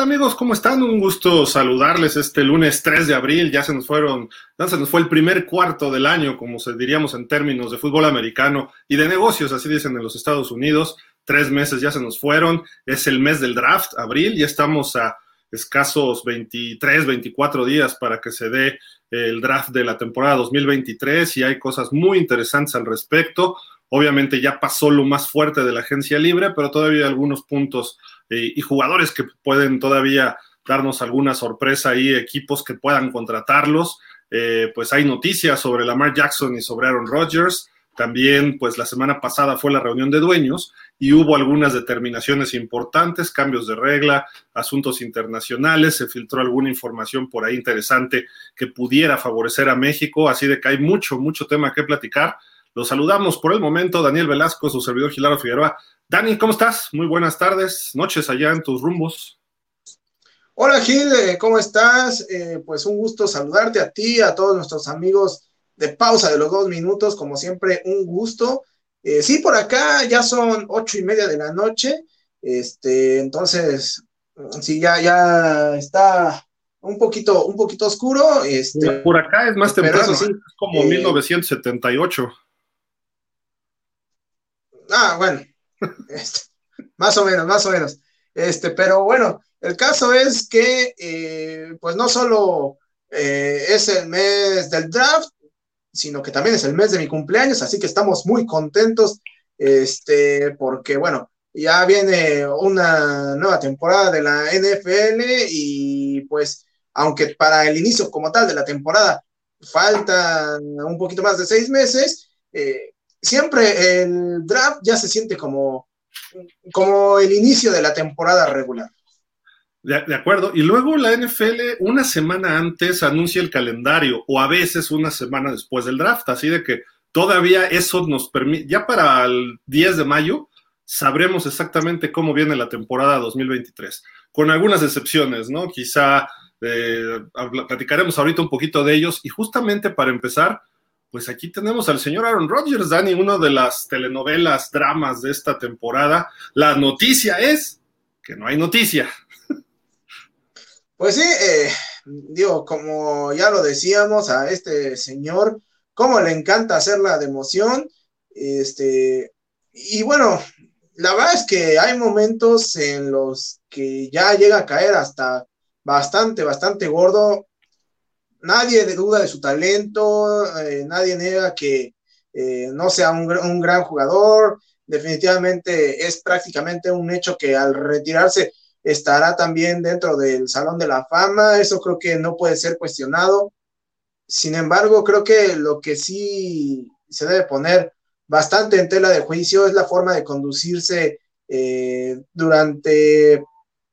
Hola, ¿qué tal amigos? ¿Cómo están? Un gusto saludarles este lunes 3 de abril. Ya se nos fueron, ya se nos fue el primer cuarto del año, como se diríamos en términos de fútbol americano y de negocios, así dicen en los Estados Unidos. Tres meses ya se nos fueron. Es el mes del draft, abril, y estamos a escasos 23, 24 días para que se dé el draft de la temporada 2023 y hay cosas muy interesantes al respecto. Obviamente ya pasó lo más fuerte de la agencia libre, pero todavía hay algunos puntos eh, y jugadores que pueden todavía darnos alguna sorpresa y equipos que puedan contratarlos. Eh, pues hay noticias sobre Lamar Jackson y sobre Aaron Rodgers. También, pues la semana pasada fue la reunión de dueños y hubo algunas determinaciones importantes, cambios de regla, asuntos internacionales, se filtró alguna información por ahí interesante que pudiera favorecer a México, así de que hay mucho, mucho tema que platicar. Los saludamos por el momento, Daniel Velasco, su servidor Gilaro Figueroa. Dani, ¿cómo estás? Muy buenas tardes, noches allá en tus rumbos. Hola Gil, eh, ¿cómo estás? Eh, pues un gusto saludarte a ti, a todos nuestros amigos de pausa de los dos minutos, como siempre, un gusto. Eh, sí, por acá ya son ocho y media de la noche, este, entonces, sí, ya, ya está un poquito, un poquito oscuro. Este, por acá es más temprano, sí, es como 1978. Ah, bueno, este, más o menos, más o menos. Este, pero bueno, el caso es que, eh, pues no solo eh, es el mes del draft, sino que también es el mes de mi cumpleaños, así que estamos muy contentos, este, porque bueno, ya viene una nueva temporada de la NFL y pues, aunque para el inicio como tal de la temporada faltan un poquito más de seis meses, eh, siempre el draft ya se siente como, como el inicio de la temporada regular. De, acuerdo. Y luego la NFL una semana antes anuncia el calendario o a veces una semana después del draft. Así de que todavía eso nos permite, ya para el 10 de mayo sabremos exactamente cómo viene la temporada 2023, con algunas excepciones, ¿no? Quizá eh, platicaremos ahorita un poquito de ellos y justamente para empezar, pues aquí tenemos al señor Aaron Rodgers, Dani, una de las telenovelas, dramas de esta temporada. La noticia es que no hay noticia. Pues sí, eh, digo, como ya lo decíamos a este señor, cómo le encanta hacerla de emoción. Este, y bueno, la verdad es que hay momentos en los que ya llega a caer hasta bastante, bastante gordo nadie duda de su talento, eh, nadie niega que eh, no sea un, un, gran jugador, definitivamente es prácticamente un hecho que al retirarse estará también dentro del Salón de la Fama, eso creo que no puede ser cuestionado. Sin embargo, creo que lo que sí se debe poner bastante en tela de juicio es la forma de conducirse eh, durante,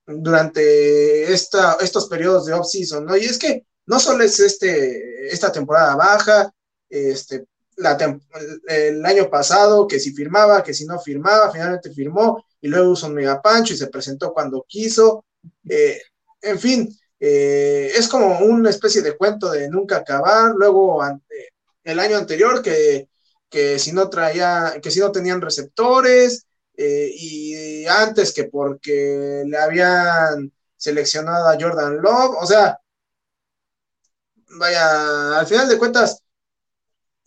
durante esta, estos periodos de off-season, ¿no? Y es que no solo es este, esta temporada baja, este, el año pasado, que si firmaba, que si no firmaba, finalmente firmó y luego usó un megapancho y se presentó cuando quiso. Eh, en fin, eh, es como una especie de cuento de nunca acabar. Luego, el año anterior, que, que, si no traía, que si no tenían receptores, eh, y antes que porque le habían seleccionado a Jordan Love, o sea, vaya, al final de cuentas,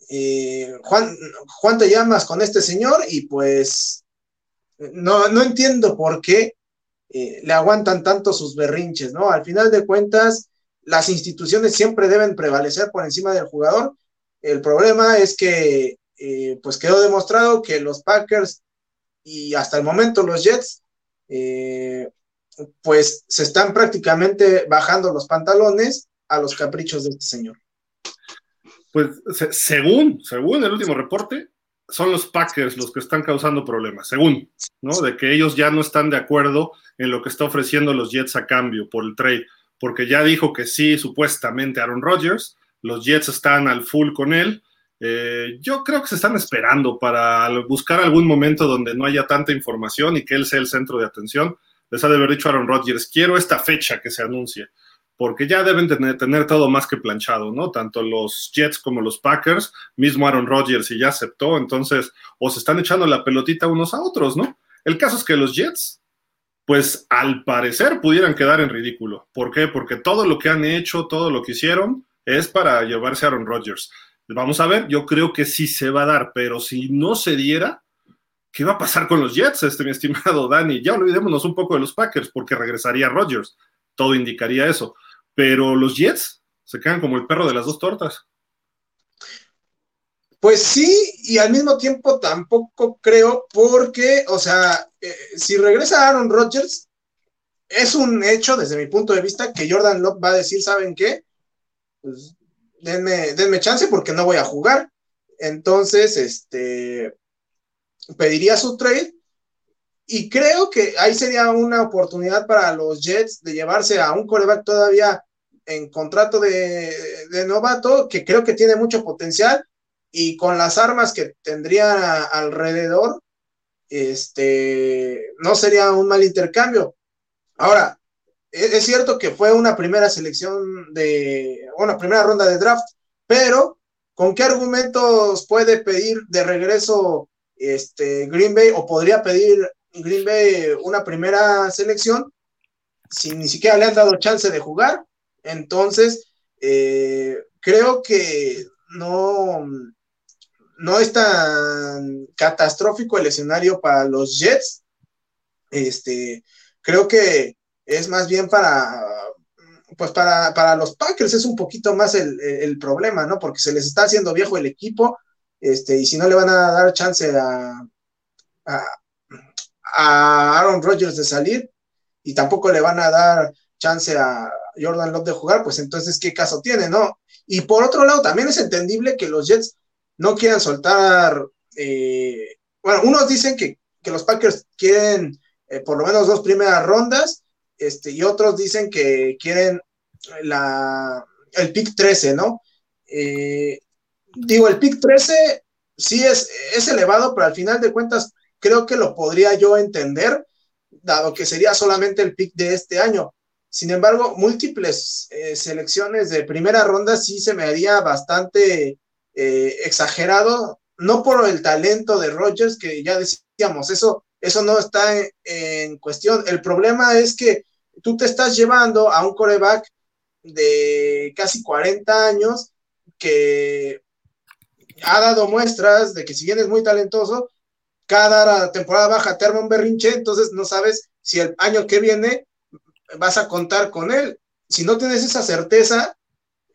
eh, Juan, Juan te llamas con este señor y pues no, no entiendo por qué eh, le aguantan tanto sus berrinches, ¿no? Al final de cuentas, las instituciones siempre deben prevalecer por encima del jugador. El problema es que, eh, pues quedó demostrado que los Packers y hasta el momento los Jets, pues se están prácticamente bajando los pantalones a los caprichos de este señor. Pues según, según el último reporte, son los Packers los que están causando problemas, según, ¿no? De que ellos ya no están de acuerdo en lo que está ofreciendo los Jets a cambio por el trade, porque ya dijo que sí, supuestamente Aaron Rodgers, los Jets están al full con él. Eh, yo creo que se están esperando para buscar algún momento donde no haya tanta información y que él sea el centro de atención. Les ha de haber dicho Aaron Rodgers, quiero esta fecha que se anuncie porque ya deben tener, todo más que planchado, ¿no? Tanto los Jets como los Packers, mismo Aaron Rodgers y ya aceptó, entonces, o se están echando la pelotita unos a otros, ¿no? El caso es que los Jets, pues al parecer pudieran quedar en ridículo. ¿Por qué? Porque todo lo que han hecho, todo lo que hicieron, es para llevarse Aaron Rodgers. Vamos a ver, yo creo que sí se va a dar, pero si no se diera, ¿qué va a pasar con los Jets, este mi estimado Dani? Ya olvidémonos un poco de los Packers, porque regresaría Rodgers. Todo indicaría eso. Pero los Jets se quedan como el perro de las dos tortas. Pues sí, y al mismo tiempo tampoco creo, porque, o sea, eh, si regresa Aaron Rodgers, es un hecho desde mi punto de vista que Jordan Love va a decir, ¿saben qué? Pues denme, denme chance porque no voy a jugar. Entonces, este, pediría su trade y creo que ahí sería una oportunidad para los Jets de llevarse a un coreback todavía en contrato de, novato, que creo que tiene mucho potencial y con las armas que tendría alrededor, este, no sería un mal intercambio. Ahora, e-, es, cierto que fue una primera selección de, una primera ronda de draft, pero ¿con qué argumentos puede pedir de regreso este, Green Bay o podría pedir Green Bay una primera selección si ni siquiera le han dado chance de jugar? Entonces, eh, creo que no, no es tan catastrófico el escenario para los Jets. Este, creo que es más bien para, pues para, para los Packers es un poquito más el, problema, ¿no? Porque se les está haciendo viejo el equipo, este, y si no le van a dar chance a, a Aaron Rodgers de salir, y tampoco le van a dar chance a Jordan Love de jugar, pues entonces, ¿qué caso tiene, no? Y por otro lado, también es entendible que los Jets no quieran soltar, eh, bueno, unos dicen que, los Packers quieren eh, por lo menos dos primeras rondas, este, y otros dicen que quieren la, el pick 13, ¿no? Eh, digo, el pick 13 sí es, es elevado, pero al final de cuentas creo que lo podría yo entender, dado que sería solamente el pick de este año. Sin embargo, múltiples selecciones de primera ronda sí se me haría bastante eh, exagerado, no por el talento de Rogers, que ya decíamos, eso, eso no está en, cuestión. El problema es que tú te estás llevando a un coreback de casi 40 años que ha dado muestras de que si bien es muy talentoso, cada temporada baja te un berrinche, entonces no sabes si el año que viene vas a contar con él. Si no tienes esa certeza,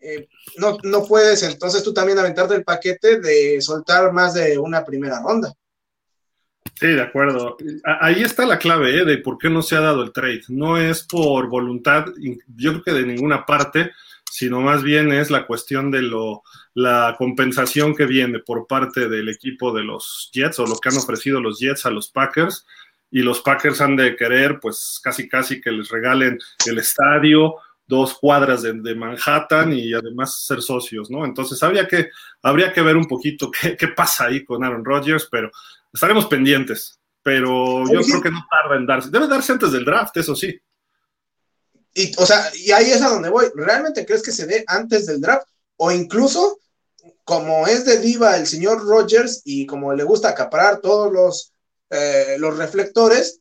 eh, no, no puedes entonces tú también aventarte el paquete de soltar más de una primera ronda. Sí, de acuerdo. Ahí está la clave ¿eh? de por qué no se ha dado el trade. No es por voluntad, yo creo que de ninguna parte, sino más bien es la cuestión de lo, la compensación que viene por parte del equipo de los Jets o lo que han ofrecido los Jets a los Packers. Y los Packers han de querer, pues casi casi que les regalen el estadio, dos cuadras de, Manhattan y además ser socios, ¿no? Entonces habría que, habría que ver un poquito qué, pasa ahí con Aaron Rodgers, pero estaremos pendientes. Pero yo creo que no tarda en darse. Debe darse antes del draft, eso sí. Y, o sea, y ahí es a donde voy. ¿Realmente crees que se dé antes del draft? O incluso, como es de diva el señor Rodgers y como le gusta acaparar todos los, eh, los reflectores,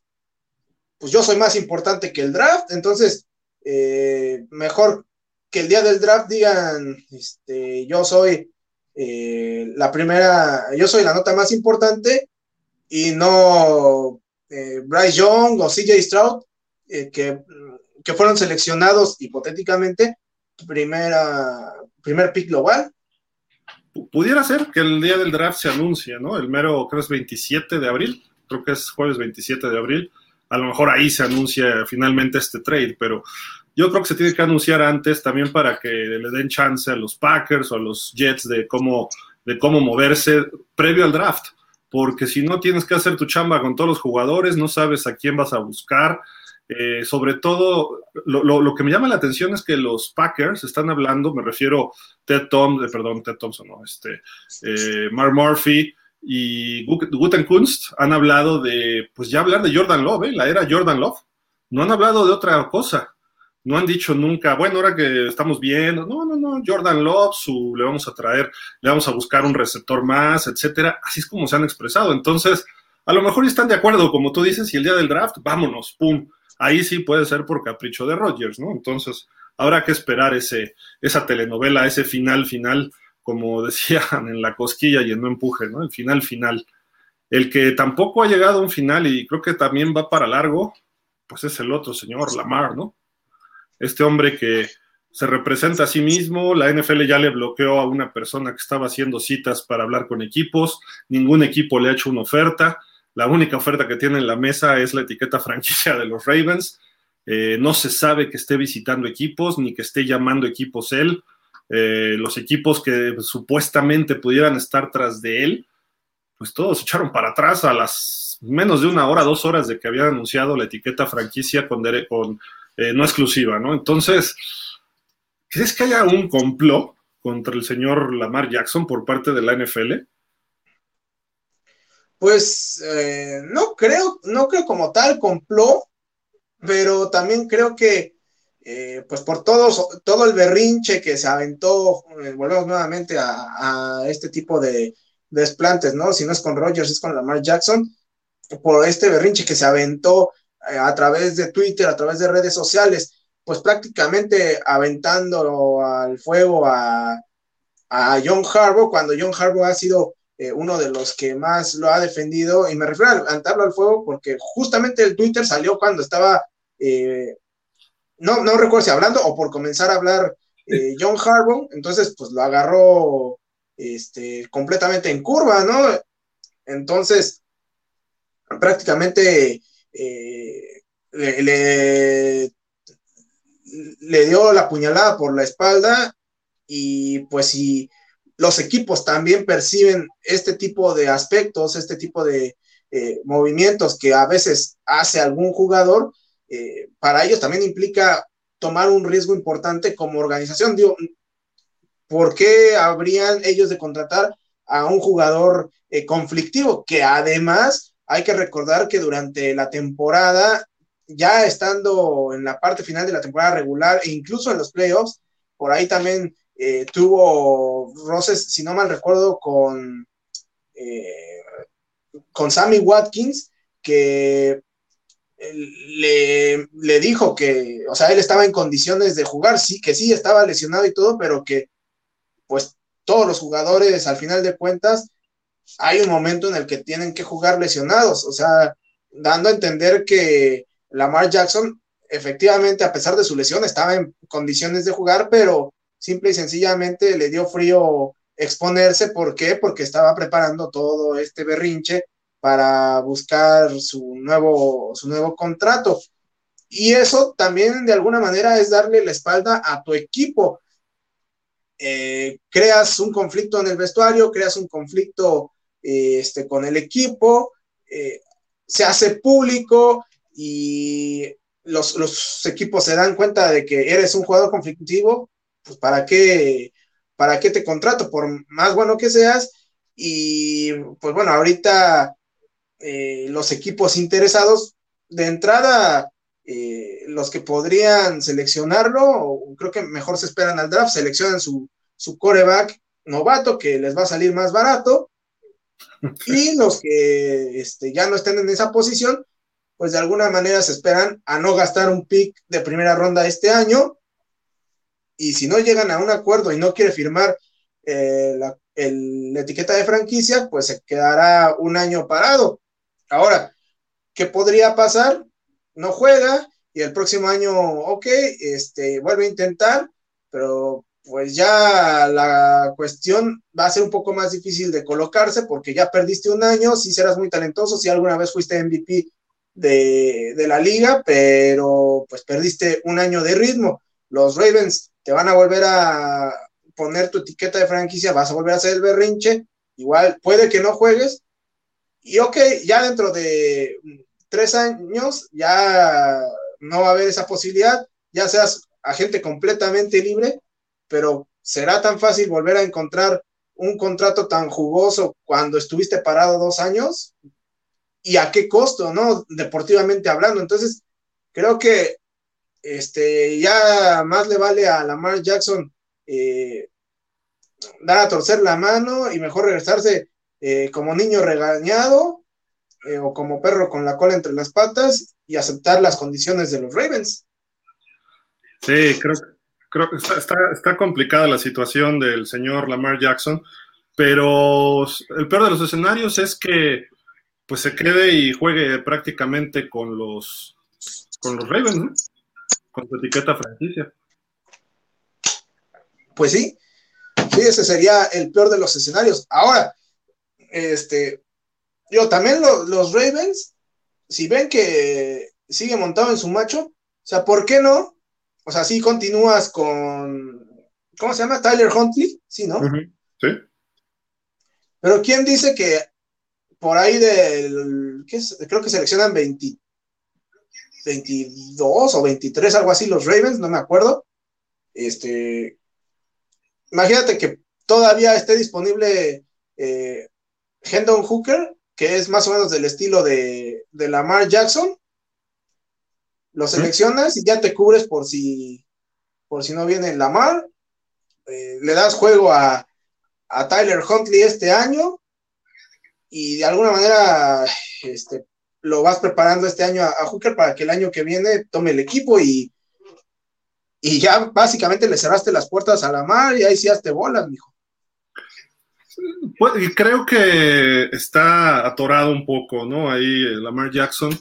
pues yo soy más importante que el draft. Entonces, eh, mejor que el día del draft digan, este, yo soy eh, la primera, yo soy la nota más importante y no Bryce Young o CJ Stroud, que, que, fueron seleccionados hipotéticamente primera, primer pick global. Pudiera ser que el día del draft se anuncie, ¿no? El mero, creo es 27 de abril, creo que es jueves 27 de abril a lo mejor ahí se anuncia finalmente este trade, pero yo creo que se tiene que anunciar antes también para que le den chance a los Packers o a los Jets de cómo, de cómo moverse previo al draft, porque si no tienes que hacer tu chamba con todos los jugadores, no sabes a quién vas a buscar. Eh, sobre todo, lo, que me llama la atención es que los Packers están hablando, me refiero Ted Tom, eh, perdón, Ted Thompson, no, este, eh, Mark Murphy, y Gutenkunst han hablado de, pues ya hablar de Jordan Love, ¿eh? la era Jordan Love. No han hablado de otra cosa. No han dicho nunca, bueno, ahora que estamos viendo, no, no, no, Jordan Love, su, le vamos a traer, le vamos a buscar un receptor más, etcétera. Así es como se han expresado. Entonces, a lo mejor están de acuerdo, como tú dices, y el día del draft, vámonos, pum. Ahí sí puede ser por capricho de Rodgers, ¿no? Entonces, habrá que esperar ese, esa telenovela, ese final final, como decían en la cosquilla y en no empuje, ¿no? El final final. El que tampoco ha llegado a un final y creo que también va para largo, pues es el otro señor, Lamar, ¿no? Este hombre que se representa a sí mismo, la NFL ya le bloqueó a una persona que estaba haciendo citas para hablar con equipos, ningún equipo le ha hecho una oferta, la única oferta que tiene en la mesa es la etiqueta franquicia de los Ravens, eh, no se sabe que esté visitando equipos ni que esté llamando equipos él, eh, los equipos que supuestamente pudieran estar tras de él, pues todos echaron para atrás a las menos de una hora, dos horas de que habían anunciado la etiqueta franquicia con, con eh, no exclusiva, ¿no? Entonces, ¿crees que haya un complot contra el señor Lamar Jackson por parte de la NFL? Pues eh, no creo, no creo como tal complot, pero también creo que eh, pues por todo, todo el berrinche que se aventó, volvemos nuevamente a, este tipo de, desplantes, ¿no? Si no es con Rogers, es con Lamar Jackson, por este berrinche que se aventó eh, a través de Twitter, a través de redes sociales, pues prácticamente aventando al fuego a, John Harbaugh, cuando John Harbaugh ha sido eh, uno de los que más lo ha defendido, y me refiero a levantarlo al fuego porque justamente el Twitter salió cuando estaba, eh, no, no recuerdo si hablando o por comenzar a hablar John Harbaugh, entonces pues lo agarró este, completamente en curva, ¿no? Entonces, prácticamente eh, le, le, dio la puñalada por la espalda y pues si los equipos también perciben este tipo de aspectos, este tipo de eh, movimientos que a veces hace algún jugador, eh, para ellos también implica tomar un riesgo importante como organización. Digo, ¿por qué habrían ellos de contratar a un jugador conflictivo que además hay que recordar que durante la temporada, ya estando en la parte final de la temporada regular e incluso en los playoffs, por ahí también eh, tuvo roces, si no mal recuerdo, con, eh, con Sammy Watkins, que le, le, dijo que, o sea, él estaba en condiciones de jugar, sí, que sí, estaba lesionado y todo, pero que pues todos los jugadores al final de cuentas hay un momento en el que tienen que jugar lesionados, o sea, dando a entender que Lamar Jackson efectivamente, a pesar de su lesión, estaba en condiciones de jugar, pero simple y sencillamente le dio frío exponerse. ¿Por qué? Porque estaba preparando todo este berrinche para buscar su nuevo, su nuevo contrato. Y eso también de alguna manera es darle la espalda a tu equipo. Eh, creas un conflicto en el vestuario, creas un conflicto este, con el equipo, eh, se hace público y los, equipos se dan cuenta de que eres un jugador conflictivo, pues para qué, para qué te contrato, por más bueno que seas. Y pues bueno, ahorita eh, los equipos interesados, de entrada, eh, los que podrían seleccionarlo, creo que mejor se esperan al draft, seleccionan su, su coreback novato que les va a salir más barato y los que este, ya no estén en esa posición, pues de alguna manera se esperan a no gastar un pick de primera ronda este año. Y si no llegan a un acuerdo y no quiere firmar eh, la, etiqueta de franquicia, pues se quedará un año parado. Ahora, ¿qué podría pasar? No juega y el próximo año, ok, este, vuelve a intentar, pero pues ya la cuestión va a ser un poco más difícil de colocarse porque ya perdiste un año, si serás muy talentoso, si alguna vez fuiste MVP de, de, la liga, pero pues perdiste un año de ritmo. Los Ravens te van a volver a poner tu etiqueta de franquicia, vas a volver a hacer el berrinche, igual puede que no juegues, y ok, ya dentro de tres años ya no va a haber esa posibilidad, ya seas agente completamente libre pero ¿será tan fácil volver a encontrar un contrato tan jugoso cuando estuviste parado dos años? ¿Y a qué costo, no? Deportivamente hablando. Entonces, creo que este, ya más le vale a Lamar Jackson eh, dar a torcer la mano y mejor regresarse eh, como niño regañado eh, o como perro con la cola entre las patas y aceptar las condiciones de los Ravens. Sí, creo, creo que está, está, complicada la situación del señor Lamar Jackson, pero el peor de los escenarios es que pues se quede y juegue prácticamente con los con los Ravens, con su etiqueta franquicia. Pues sí, sí, ese sería el peor de los escenarios. Ahora, este, yo también los Ravens, si ven que sigue montado en su macho, o sea, ¿por qué no? O sea, si continúas con, ¿cómo se llama? Tyler Huntley, sí, ¿no? Sí. Pero ¿quién dice que por ahí del, ¿qué es? creo que seleccionan 20, 22 o 23, algo así, los Ravens, no me acuerdo. Este, imagínate que todavía esté disponible eh, Hendon Hooker, que es más o menos del estilo de, de Lamar Jackson. Lo seleccionas y ya te cubres por si, por si no viene Lamar. Eh, le das juego a, a Tyler Huntley este año y de alguna manera este, lo vas preparando este año a, Hooker para que el año que viene tome el equipo y, y ya básicamente le cerraste las puertas a la mar y ahí sí hazte bolas, mijo. Pues, y creo que está atorado un poco, ¿no? Ahí eh, Lamar Jackson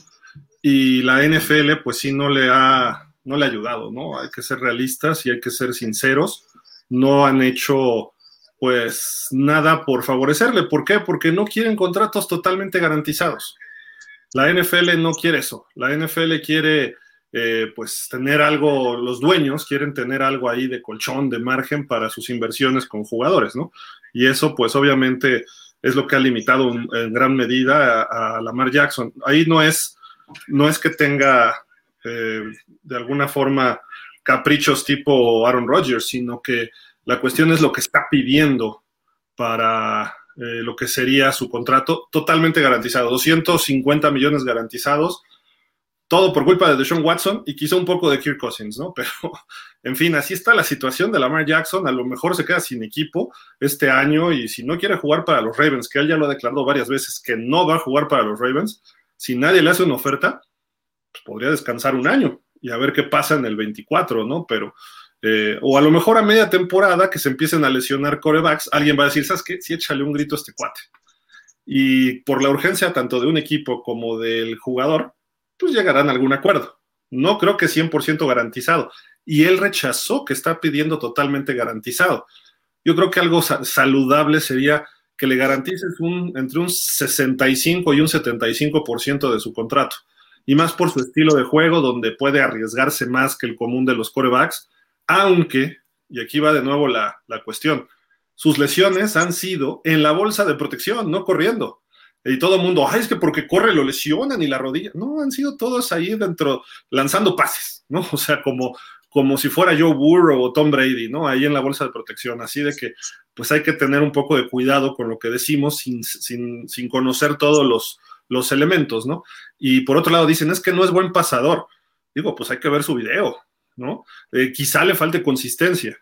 y la NFL, pues sí, no le ha, no le ha ayudado, ¿no? Hay que ser realistas y hay que ser sinceros. No han hecho, pues, nada por favorecerle. ¿Por qué? Porque no quieren contratos totalmente garantizados. La NFL no quiere eso. La NFL quiere, eh, pues, tener algo, los dueños quieren tener algo ahí de colchón, de margen para sus inversiones con jugadores, ¿no? Y eso, pues, obviamente es lo que ha limitado en gran medida a, Lamar Jackson. Ahí no es, no es que tenga, eh, de alguna forma, caprichos tipo Aaron Rodgers, sino que la cuestión es lo que está pidiendo para eh, lo que sería su contrato totalmente garantizado, 250 millones garantizados, todo por culpa de Deshaun Watson y quizá un poco de Kirk Cousins, ¿no? Pero, en fin, así está la situación de Lamar Jackson, a lo mejor se queda sin equipo este año y si no quiere jugar para los Ravens, que él ya lo ha declarado varias veces que no va a jugar para los Ravens, si nadie le hace una oferta, pues podría descansar un año y a ver qué pasa en el 24, ¿no? Pero eh, o a lo mejor a media temporada que se empiecen a lesionar corebacks, alguien va a decir, ¿sabes qué? Sí, échale un grito a este cuate. Y por la urgencia tanto de un equipo como del jugador, pues llegarán a algún acuerdo. No creo que 100% garantizado. Y él rechazó que está pidiendo totalmente garantizado. Yo creo que algo saludable sería que le garantices un, entre un 65 y un 75% de su contrato. Y más por su estilo de juego, donde puede arriesgarse más que el común de los corebacks aunque, y aquí va de nuevo la, cuestión, sus lesiones han sido en la bolsa de protección, no corriendo. Y todo el mundo, ay, es que porque corre lo lesionan y la rodilla. No, han sido todos ahí dentro lanzando pases, ¿no? O sea, como, como si fuera Joe Burrow o Tom Brady, ¿no? Ahí en la bolsa de protección. Así de que, pues hay que tener un poco de cuidado con lo que decimos sin, sin, sin conocer todos los, los elementos, ¿no? Y por otro lado dicen, es que no es buen pasador. Digo, pues hay que ver su video, ¿no? Eh, quizá le falte consistencia,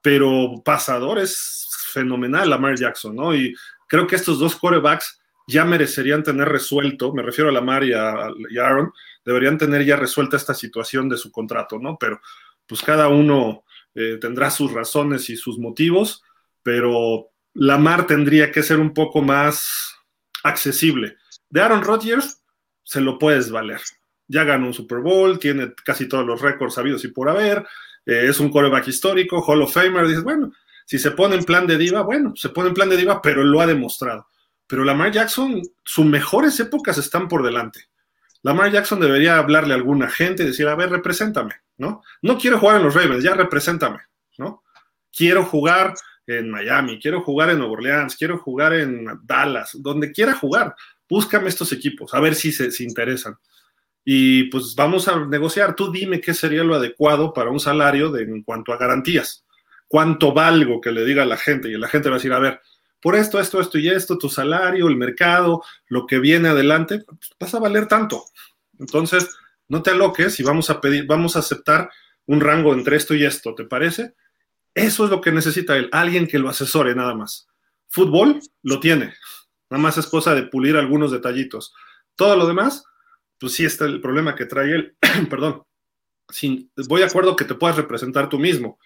pero pasador es fenomenal Lamar Jackson, ¿no? Y creo que estos dos corebacks ya merecerían tener resuelto, me refiero a Lamar y a, Aaron, deberían tener ya resuelta esta situación de su contrato, ¿no? Pero pues cada uno eh, tendrá sus razones y sus motivos, pero Lamar tendría que ser un poco más accesible. De Aaron Rodgers se lo puedes valer, ya ganó un Super Bowl, tiene casi todos los récords sabidos y por haber, eh, es un coreback histórico, Hall of Famer, dices, bueno, si se pone en plan de diva, bueno, se pone en plan de diva, pero lo ha demostrado. Pero Lamar Jackson, sus mejores épocas están por delante. Lamar Jackson debería hablarle a alguna gente y decir, a ver, represéntame, ¿no? No quiero jugar en los Ravens, ya represéntame, ¿no? Quiero jugar en Miami, quiero jugar en Nueva Orleans, quiero jugar en Dallas, donde quiera jugar. Búscame estos equipos, a ver si se, se interesan y pues vamos a negociar. Tú dime qué sería lo adecuado para un salario en cuanto a garantías. ¿Cuánto valgo que le diga a la gente? Y la gente va a decir, a ver, por esto, esto, esto y esto, tu salario, el mercado, lo que viene adelante, pues, vas a valer tanto. Entonces, no te aloques y vamos a pedir, vamos a aceptar un rango entre esto y esto, ¿te parece? Eso es lo que necesita él, alguien que lo asesore nada más. Fútbol lo tiene, nada más es cosa de pulir algunos detallitos Todo lo demás, pues sí está el problema que trae él. Perdón. voy de acuerdo que te puedas representar tú mismo,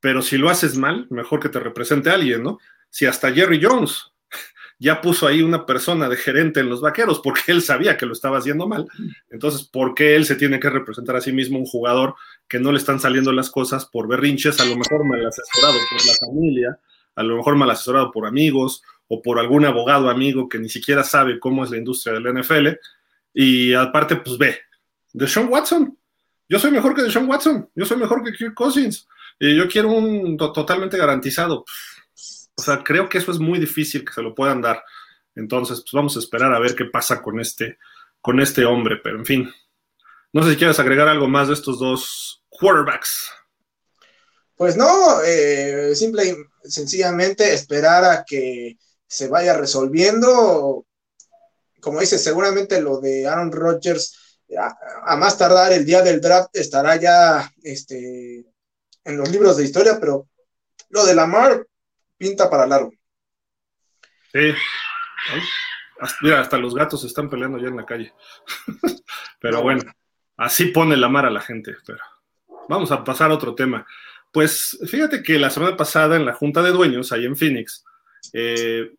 pero si lo haces mal, mejor que te represente alguien, ¿no? Si hasta Jerry Jones ya puso ahí una persona de gerente en los vaqueros porque él sabía que lo estaba haciendo mal. Entonces, ¿por qué él se tiene que representar a sí mismo un jugador que no le están saliendo las cosas por berrinches, a lo mejor mal asesorado por la familia, a lo mejor mal asesorado por amigos o por algún abogado amigo que ni siquiera sabe cómo es la industria del NFL? Y aparte, pues ve, de Sean Watson. Yo soy mejor que de Sean Watson, yo soy mejor que Kirk Cousins. Y yo quiero un totalmente garantizado. O sea, creo que eso es muy difícil que se lo puedan dar. Entonces, pues vamos a esperar a ver qué pasa con este, con este hombre. Pero en fin, no sé si quieres agregar algo más de estos dos quarterbacks. Pues no, eh, simple y sencillamente esperar a que se vaya resolviendo. Como dice, seguramente lo de Aaron Rodgers, a, a, más tardar el día del draft estará ya este, en los libros de historia, pero lo de Lamar pinta para largo. Sí. mira, hasta los gatos se están peleando ya en la calle. pero bueno, así pone la mar a la gente. Pero vamos a pasar a otro tema. Pues fíjate que la semana pasada en la junta de dueños, ahí en Phoenix, eh,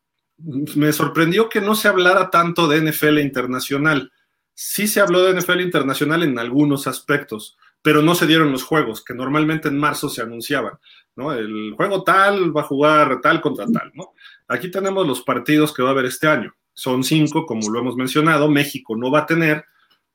me sorprendió que no se hablara tanto de NFL internacional. Sí se habló de NFL internacional en algunos aspectos, pero no se dieron los juegos, que normalmente en marzo se anunciaban. El juego tal va a jugar tal contra tal. Aquí tenemos los partidos que va a haber este año. Son cinco, como lo hemos mencionado. México no va a tener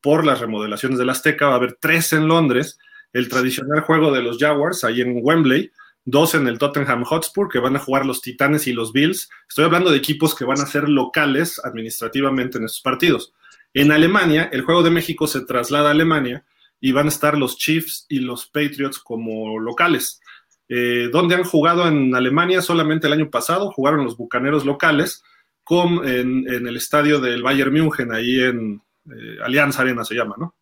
por las remodelaciones del Azteca, va a haber tres en Londres, el tradicional juego de los Jaguars ahí en Wembley, dos en el Tottenham Hotspur, que van a jugar los Titanes y los Bills. Estoy hablando de equipos que van a ser locales administrativamente en estos partidos. En Alemania, el juego de México se traslada a Alemania y van a estar los Chiefs y los Patriots como locales. Eh, donde han jugado en Alemania solamente el año pasado, jugaron los bucaneros locales con, en, el estadio del Bayern München, ahí en eh, Alianza Arena se llama, ¿no?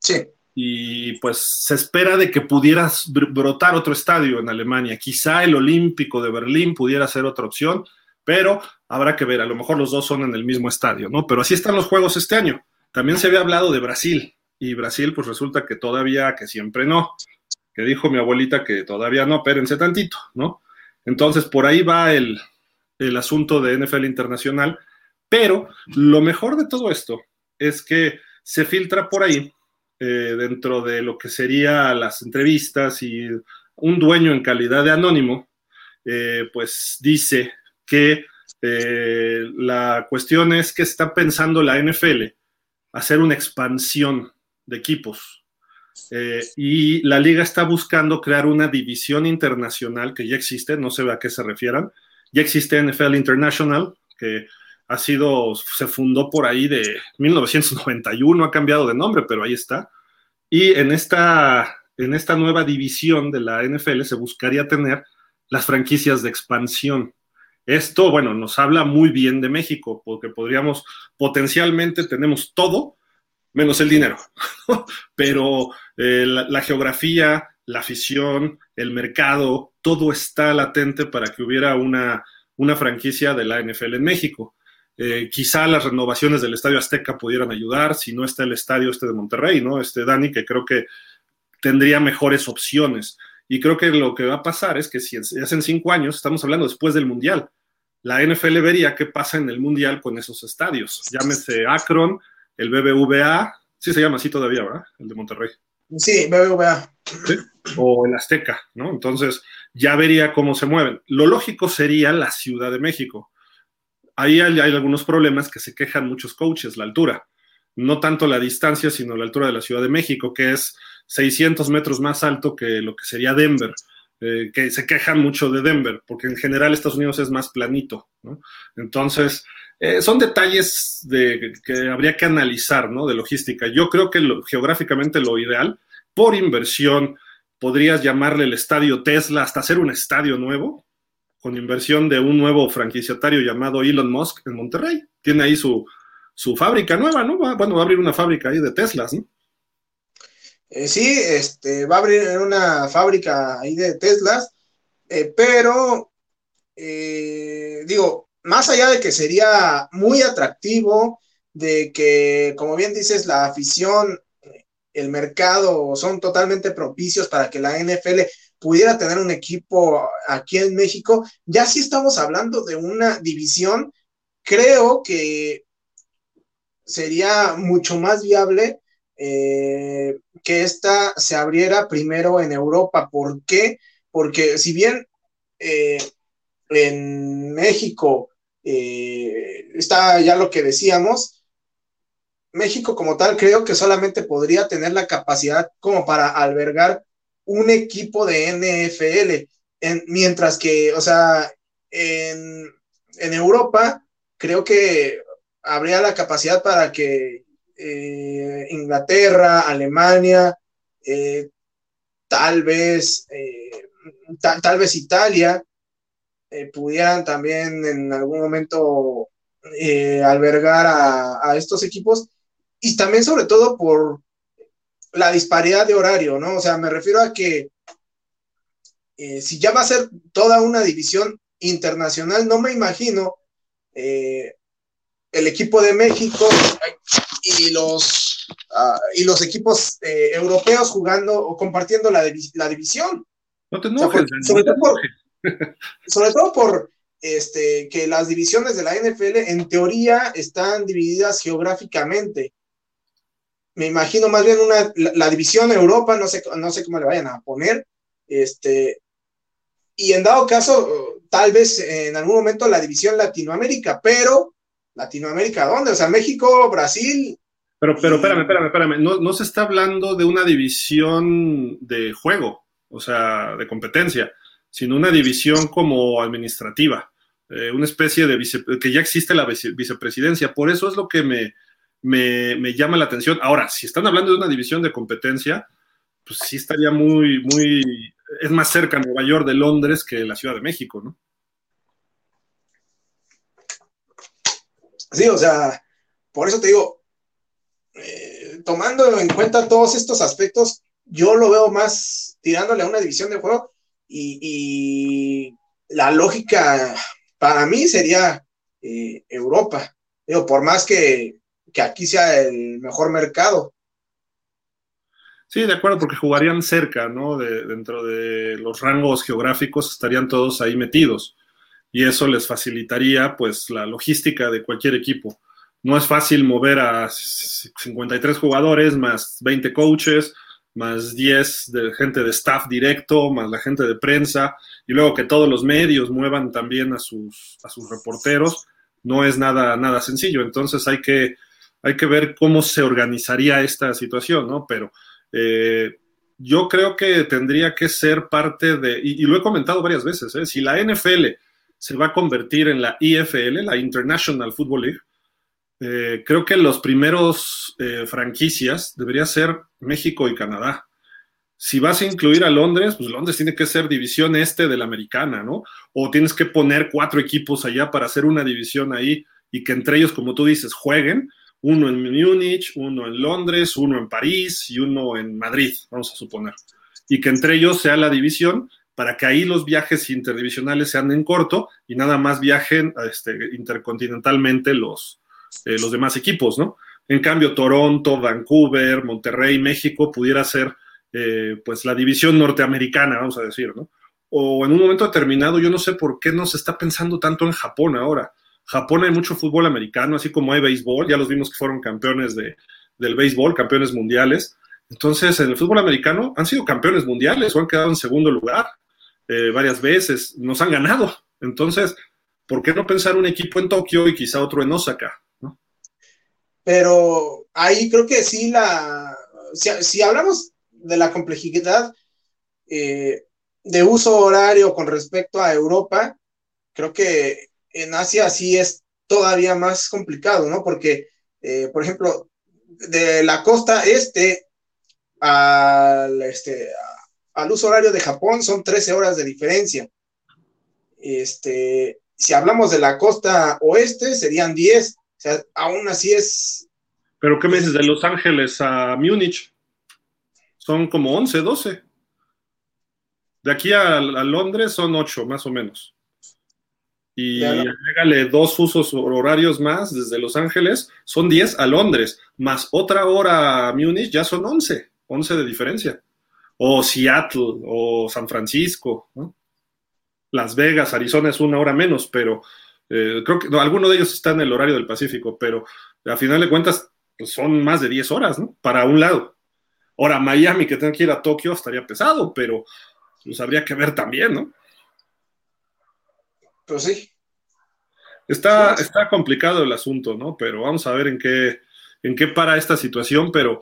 Sí. Y pues se espera de que pudieras brotar otro estadio en Alemania. Quizá el Olímpico de Berlín pudiera ser otra opción, pero habrá que ver, a lo mejor los dos son en el mismo estadio, ¿no? Pero así están los juegos este año. También se había hablado de Brasil, y Brasil pues resulta que todavía, que siempre no que dijo mi abuelita que todavía no, espérense tantito, ¿no? Entonces, por ahí va el, asunto de NFL Internacional, pero lo mejor de todo esto es que se filtra por ahí, eh, dentro de lo que sería las entrevistas y un dueño en calidad de anónimo, eh, pues dice que eh, la cuestión es que está pensando la NFL hacer una expansión de equipos eh, y la liga está buscando crear una división internacional que ya existe, no sé a qué se refieran. Ya existe NFL International, que ha sido, se fundó por ahí de 1991, ha cambiado de nombre, pero ahí está. Y en esta, en esta nueva división de la NFL se buscaría tener las franquicias de expansión. Esto, bueno, nos habla muy bien de México, porque podríamos, potencialmente tenemos todo, menos el dinero. Pero eh, la, geografía, la afición, el mercado, todo está latente para que hubiera una, una franquicia de la NFL en México. Eh, quizá las renovaciones del Estadio Azteca pudieran ayudar, si no está el estadio este de Monterrey, ¿no? Este Dani, que creo que tendría mejores opciones. Y creo que lo que va a pasar es que si hacen cinco años, estamos hablando después del Mundial, la NFL vería qué pasa en el Mundial con esos estadios. Llámese Akron, el BBVA, sí se llama así todavía, ¿verdad? El de Monterrey. Sí, BBVA. O el Azteca, ¿no? Entonces ya vería cómo se mueven. Lo lógico sería la Ciudad de México. Ahí hay, algunos problemas que se quejan muchos coaches, la altura. No tanto la distancia, sino la altura de la Ciudad de México, que es 600 metros más alto que lo que sería Denver. Eh, que se quejan mucho de Denver, porque en general Estados Unidos es más planito, ¿no? Entonces, eh, son detalles de, que habría que analizar, ¿no? De logística. Yo creo que geográficamente lo ideal, por inversión, podrías llamarle el estadio Tesla hasta hacer un estadio nuevo, con inversión de un nuevo franquiciatario llamado Elon Musk en Monterrey. Tiene ahí su, su fábrica nueva, ¿no? bueno, va a abrir una fábrica ahí de Teslas, ¿no? Eh, sí, este, va a abrir una fábrica ahí de Teslas, eh, pero digo, más allá de que sería muy atractivo de que, como bien dices, la afición, el mercado son totalmente propicios para que la NFL pudiera tener un equipo aquí en México. Ya si estamos hablando de una división, creo que sería mucho más viable eh, que esta se abriera primero en Europa. ¿Por qué? Porque si bien eh, en México eh, está ya lo que decíamos, México como tal creo que solamente podría tener la capacidad como para albergar un equipo de NFL, mientras que, o sea, en, Europa creo que habría la capacidad para que eh, Inglaterra, Alemania, eh, tal vez, eh, tal vez Italia, pudieran también en algún momento albergar a, estos equipos. Y también sobre todo por la disparidad de horario, ¿no? O sea, me refiero a que si ya va a ser toda una división internacional, no me imagino el equipo de México y los, uh, y los equipos eh, europeos jugando o compartiendo la, la división. No te enojes, o sea, sobre, no todo por, sobre, todo por, este, que las divisiones de la NFL en teoría están divididas geográficamente. Me imagino más bien una, la, la, división Europa, no sé, no sé cómo le vayan a poner, este, y en dado caso, tal vez en algún momento la división Latinoamérica, pero Latinoamérica, ¿dónde? O sea, México, Brasil. Pero, pero, espérame, espérame, espérame. No, no se está hablando de una división de juego, o sea, de competencia, sino una división como administrativa, eh, una especie de vice, que ya existe la vice, vicepresidencia. Por eso es lo que me, me, llama la atención. Ahora, si están hablando de una división de competencia, pues sí estaría muy, muy, es más cerca Nueva York de Londres que la Ciudad de México, ¿no? Sí, o sea, por eso te digo, eh, tomando en cuenta todos estos aspectos, yo lo veo más tirándole a una división de juego y, y la lógica para mí sería eh, Europa. Digo, por más que, que, aquí sea el mejor mercado. Sí, de acuerdo, porque jugarían cerca, ¿no? De, dentro de los rangos geográficos estarían todos ahí metidos y eso les facilitaría pues la logística de cualquier equipo. No es fácil mover a 53 jugadores más 20 coaches, más 10 de gente de staff directo, más la gente de prensa, y luego que todos los medios muevan también a sus, a sus reporteros, no es nada, nada sencillo. Entonces hay que, hay que ver cómo se organizaría esta situación, ¿no? Pero eh, yo creo que tendría que ser parte de, y, lo he comentado varias veces, ¿eh? si la NFL se va a convertir en la IFL, la International Football League. Eh, creo que los primeros franquicias debería ser México y Canadá. Si vas a incluir a Londres, pues Londres tiene que ser división este de la americana, ¿no? O tienes que poner cuatro equipos allá para hacer una división ahí y que entre ellos, como tú dices, jueguen. Uno en Múnich, uno en Londres, uno en París y uno en Madrid, vamos a suponer. Y que entre ellos sea la división para que ahí los viajes interdivisionales sean en corto y nada más viajen este, intercontinentalmente los, eh, los demás equipos, ¿no? En cambio, Toronto, Vancouver, Monterrey, México pudiera ser eh, pues la división norteamericana, vamos a decir, ¿no? O en un momento determinado, yo no sé por qué no se está pensando tanto en Japón ahora. Japón hay mucho fútbol americano, así como hay béisbol, ya los vimos que fueron campeones de, del béisbol, campeones mundiales. Entonces, en el fútbol americano han sido campeones mundiales o han quedado en segundo lugar. Eh, varias veces, nos han ganado. Entonces, ¿por qué no pensar un equipo en Tokio y quizá otro en Osaka? Pero ahí creo que sí la, si, si hablamos de la complejidad eh, de uso horario con respecto a Europa, creo que en Asia sí es todavía más complicado, ¿no? Porque, eh, por ejemplo, de la costa este al, este, al uso horario de Japón son 13 horas de diferencia. Este, si hablamos de la costa oeste, serían 10. O sea, aún así es. ¿Pero qué me dices de Los Ángeles a Múnich? Son como 11, 12. De aquí a, a Londres son 8, más o menos. Y agrégale dos usos horarios más desde Los Ángeles, son 10 a Londres, más otra hora a Múnich, ya son 11, 11 de diferencia. O Seattle, o San Francisco, Las Vegas, Arizona es una hora menos, pero eh, creo que alguno de ellos está en el horario del Pacífico, pero a final de cuentas pues son más de 10 horas, ¿no? Para un lado. Ahora, Miami, que tenga que ir a Tokio, estaría pesado, pero pues habría que ver también, ¿no? Pues sí. Está, está complicado el asunto, ¿no? Pero vamos a ver en qué, en qué para esta situación, pero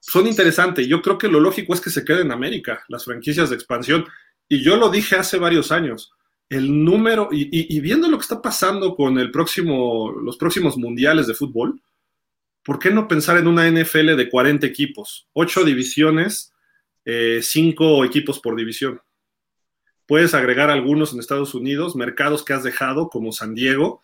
son interesantes. Yo creo que lo lógico es que se queden en América, las franquicias de expansión. Y yo lo dije hace varios años. El número, y, viendo lo que está pasando con el próximo, los próximos mundiales de fútbol, ¿por qué no pensar en una NFL de 40 equipos? 8 divisiones, 5 eh, equipos por división. Puedes agregar algunos en Estados Unidos, mercados que has dejado, como San Diego,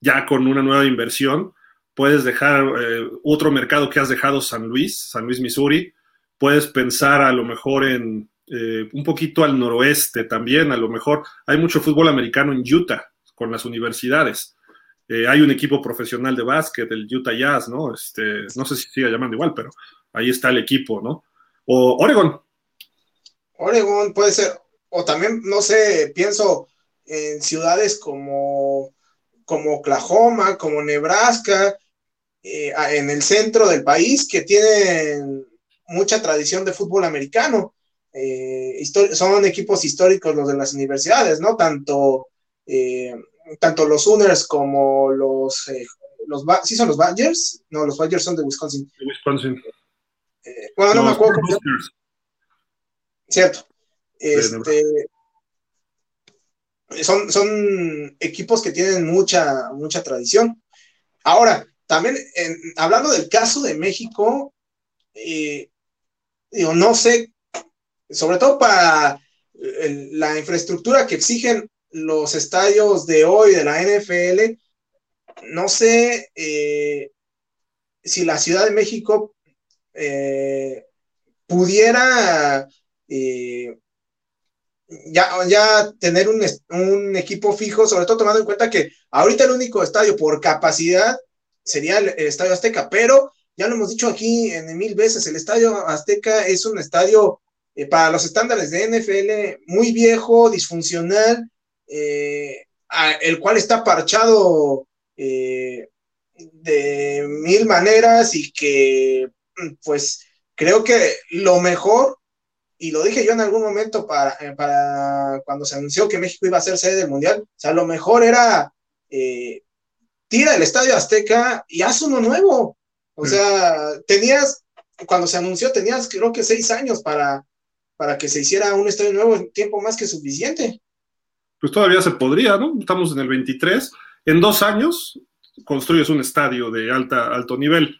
ya con una nueva inversión. Puedes dejar eh, otro mercado que has dejado, San Luis, San Luis, Missouri. Puedes pensar a lo mejor en eh, un poquito al noroeste también, a lo mejor hay mucho fútbol americano en Utah con las universidades. Eh, hay un equipo profesional de básquet, el Utah Jazz, ¿no? Este, no sé si siga llamando igual, pero ahí está el equipo, ¿no? O Oregon. Oregon puede ser o también, no sé, pienso en ciudades como, como Oklahoma, como Nebraska, eh, en el centro del país, que tienen mucha tradición de fútbol americano. Eh, son equipos históricos los de las universidades, ¿no? Tanto, eh, tanto los Sooners como los, los... ¿Sí son los Badgers? No, los Badgers son de Wisconsin. De Wisconsin. bueno, no me acuerdo. Cierto. Este, son, son equipos que tienen mucha, mucha tradición. Ahora, también hablando del caso de México, eh, digo, no sé, sobre todo para la infraestructura que exigen los estadios de hoy de la NFL, no sé eh, si la Ciudad de México eh, pudiera ya, ya tener un, equipo fijo, sobre todo tomando en cuenta que ahorita el único estadio por capacidad sería el, Estadio Azteca, pero ya lo hemos dicho aquí en mil veces, el Estadio Azteca es un estadio eh, para los estándares de NFL muy viejo, disfuncional, eh, el cual está parchado eh, de mil maneras y que pues creo que lo mejor y lo dije yo en algún momento para, eh, para cuando se anunció que México iba a ser sede del Mundial, o sea, lo mejor era eh, tira el Estadio Azteca y haz uno nuevo. O sea, tenías, cuando se anunció, tenías creo que seis años para, para que se hiciera un estadio nuevo, tiempo más que suficiente. Pues todavía se podría, ¿no? Estamos en el 23. En dos años construyes un estadio de alta, alto nivel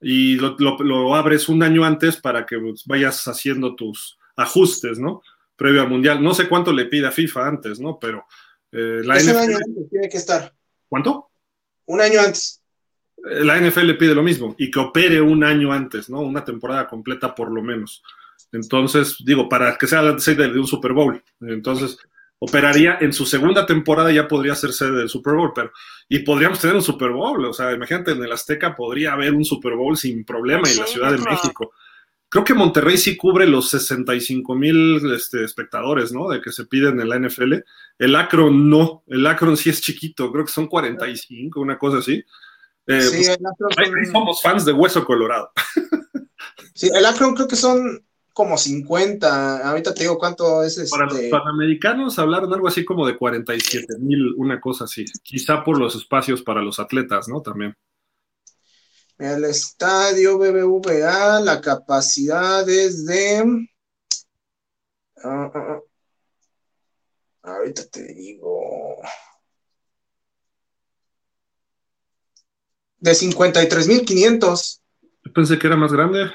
y lo, abres un año antes para que pues, vayas haciendo tus ajustes, ¿no? Previo al Mundial. No sé cuánto le pide a FIFA antes, ¿no? Pero eh, la NFL... un año antes, tiene que estar. ¿Cuánto? Un año antes. Eh, la NFL le pide lo mismo y que opere un año antes, ¿no? Una temporada completa por lo menos. Entonces, digo, para que sea la sede de un Super Bowl. Entonces, operaría en su segunda temporada, ya podría ser sede del Super Bowl, pero y podríamos tener un Super Bowl, o sea, imagínate, en el Azteca podría haber un Super Bowl sin problema en la Ciudad de México. Creo que Monterrey sí cubre los 65 mil este, espectadores, ¿no? De que se piden en la NFL. El Akron no, el Akron sí es chiquito, creo que son 45, una cosa así. Eh, sí, pues, ahí somos fans de Hueso Colorado. sí, el Akron creo que son como 50. Ahorita te digo cuánto es este. Para los panamericanos hablaron algo así como de 47 mil, una cosa así. Quizá por los espacios para los atletas, ¿no? También. El estadio BBVA, la capacidad es de. Ah, ah, ah. ahorita te digo. De 53.500. Yo pensé que era más grande.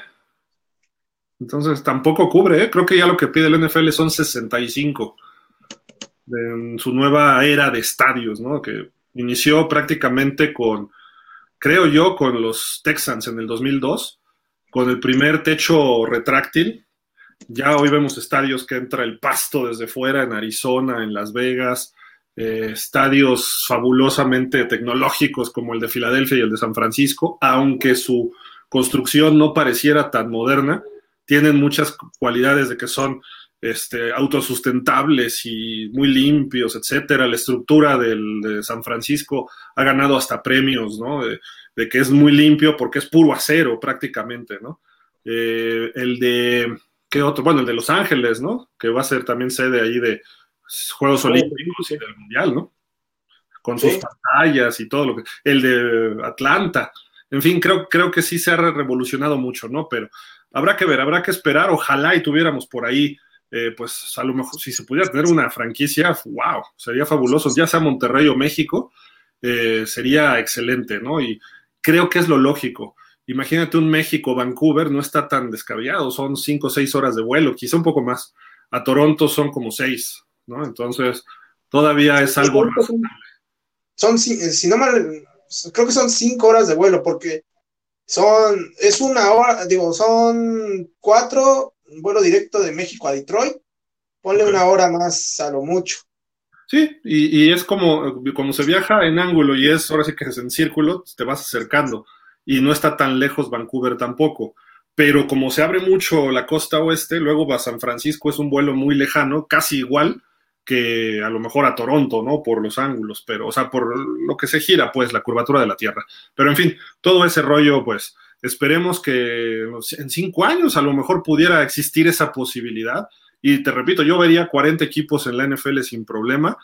Entonces tampoco cubre, ¿eh? creo que ya lo que pide el NFL son 65 en su nueva era de estadios, ¿no? Que inició prácticamente con, creo yo, con los Texans en el 2002, con el primer techo retráctil. Ya hoy vemos estadios que entra el pasto desde fuera, en Arizona, en Las Vegas, eh, estadios fabulosamente tecnológicos como el de Filadelfia y el de San Francisco, aunque su construcción no pareciera tan moderna, tienen muchas cualidades de que son este, autosustentables y muy limpios, etcétera. La estructura del, de San Francisco ha ganado hasta premios, ¿no? De, de, que es muy limpio porque es puro acero prácticamente, ¿no? Eh, el de, ¿qué otro? Bueno, el de Los Ángeles, ¿no? Que va a ser también sede ahí de Juegos Olímpicos y del Mundial, ¿no? Con sus sí. pantallas y todo lo que... El de Atlanta. En fin, creo, creo que sí se ha revolucionado mucho, ¿no? Pero habrá que ver, habrá que esperar. Ojalá y tuviéramos por ahí eh, pues a lo mejor si se pudiera tener una franquicia, wow, sería fabuloso, ya sea Monterrey o México, eh, sería excelente, ¿no? Y creo que es lo lógico. Imagínate un México-Vancouver, no está tan descabellado, son cinco o seis horas de vuelo, quizá un poco más. A Toronto son como seis, ¿no? Entonces, todavía es algo Son, si, si no mal, creo que son cinco horas de vuelo, porque son, es una hora, digo, son cuatro vuelo directo de México a Detroit, ponle okay. una hora más a lo mucho. Sí, y, y, es como, como se viaja en ángulo y es ahora sí que es en círculo, te vas acercando y no está tan lejos Vancouver tampoco. Pero como se abre mucho la costa oeste, luego va a San Francisco, es un vuelo muy lejano, casi igual que a lo mejor a Toronto, ¿no? Por los ángulos, pero, o sea, por lo que se gira, pues, la curvatura de la Tierra. Pero en fin, todo ese rollo, pues, Esperemos que en cinco años a lo mejor pudiera existir esa posibilidad. Y te repito, yo vería 40 equipos en la NFL sin problema,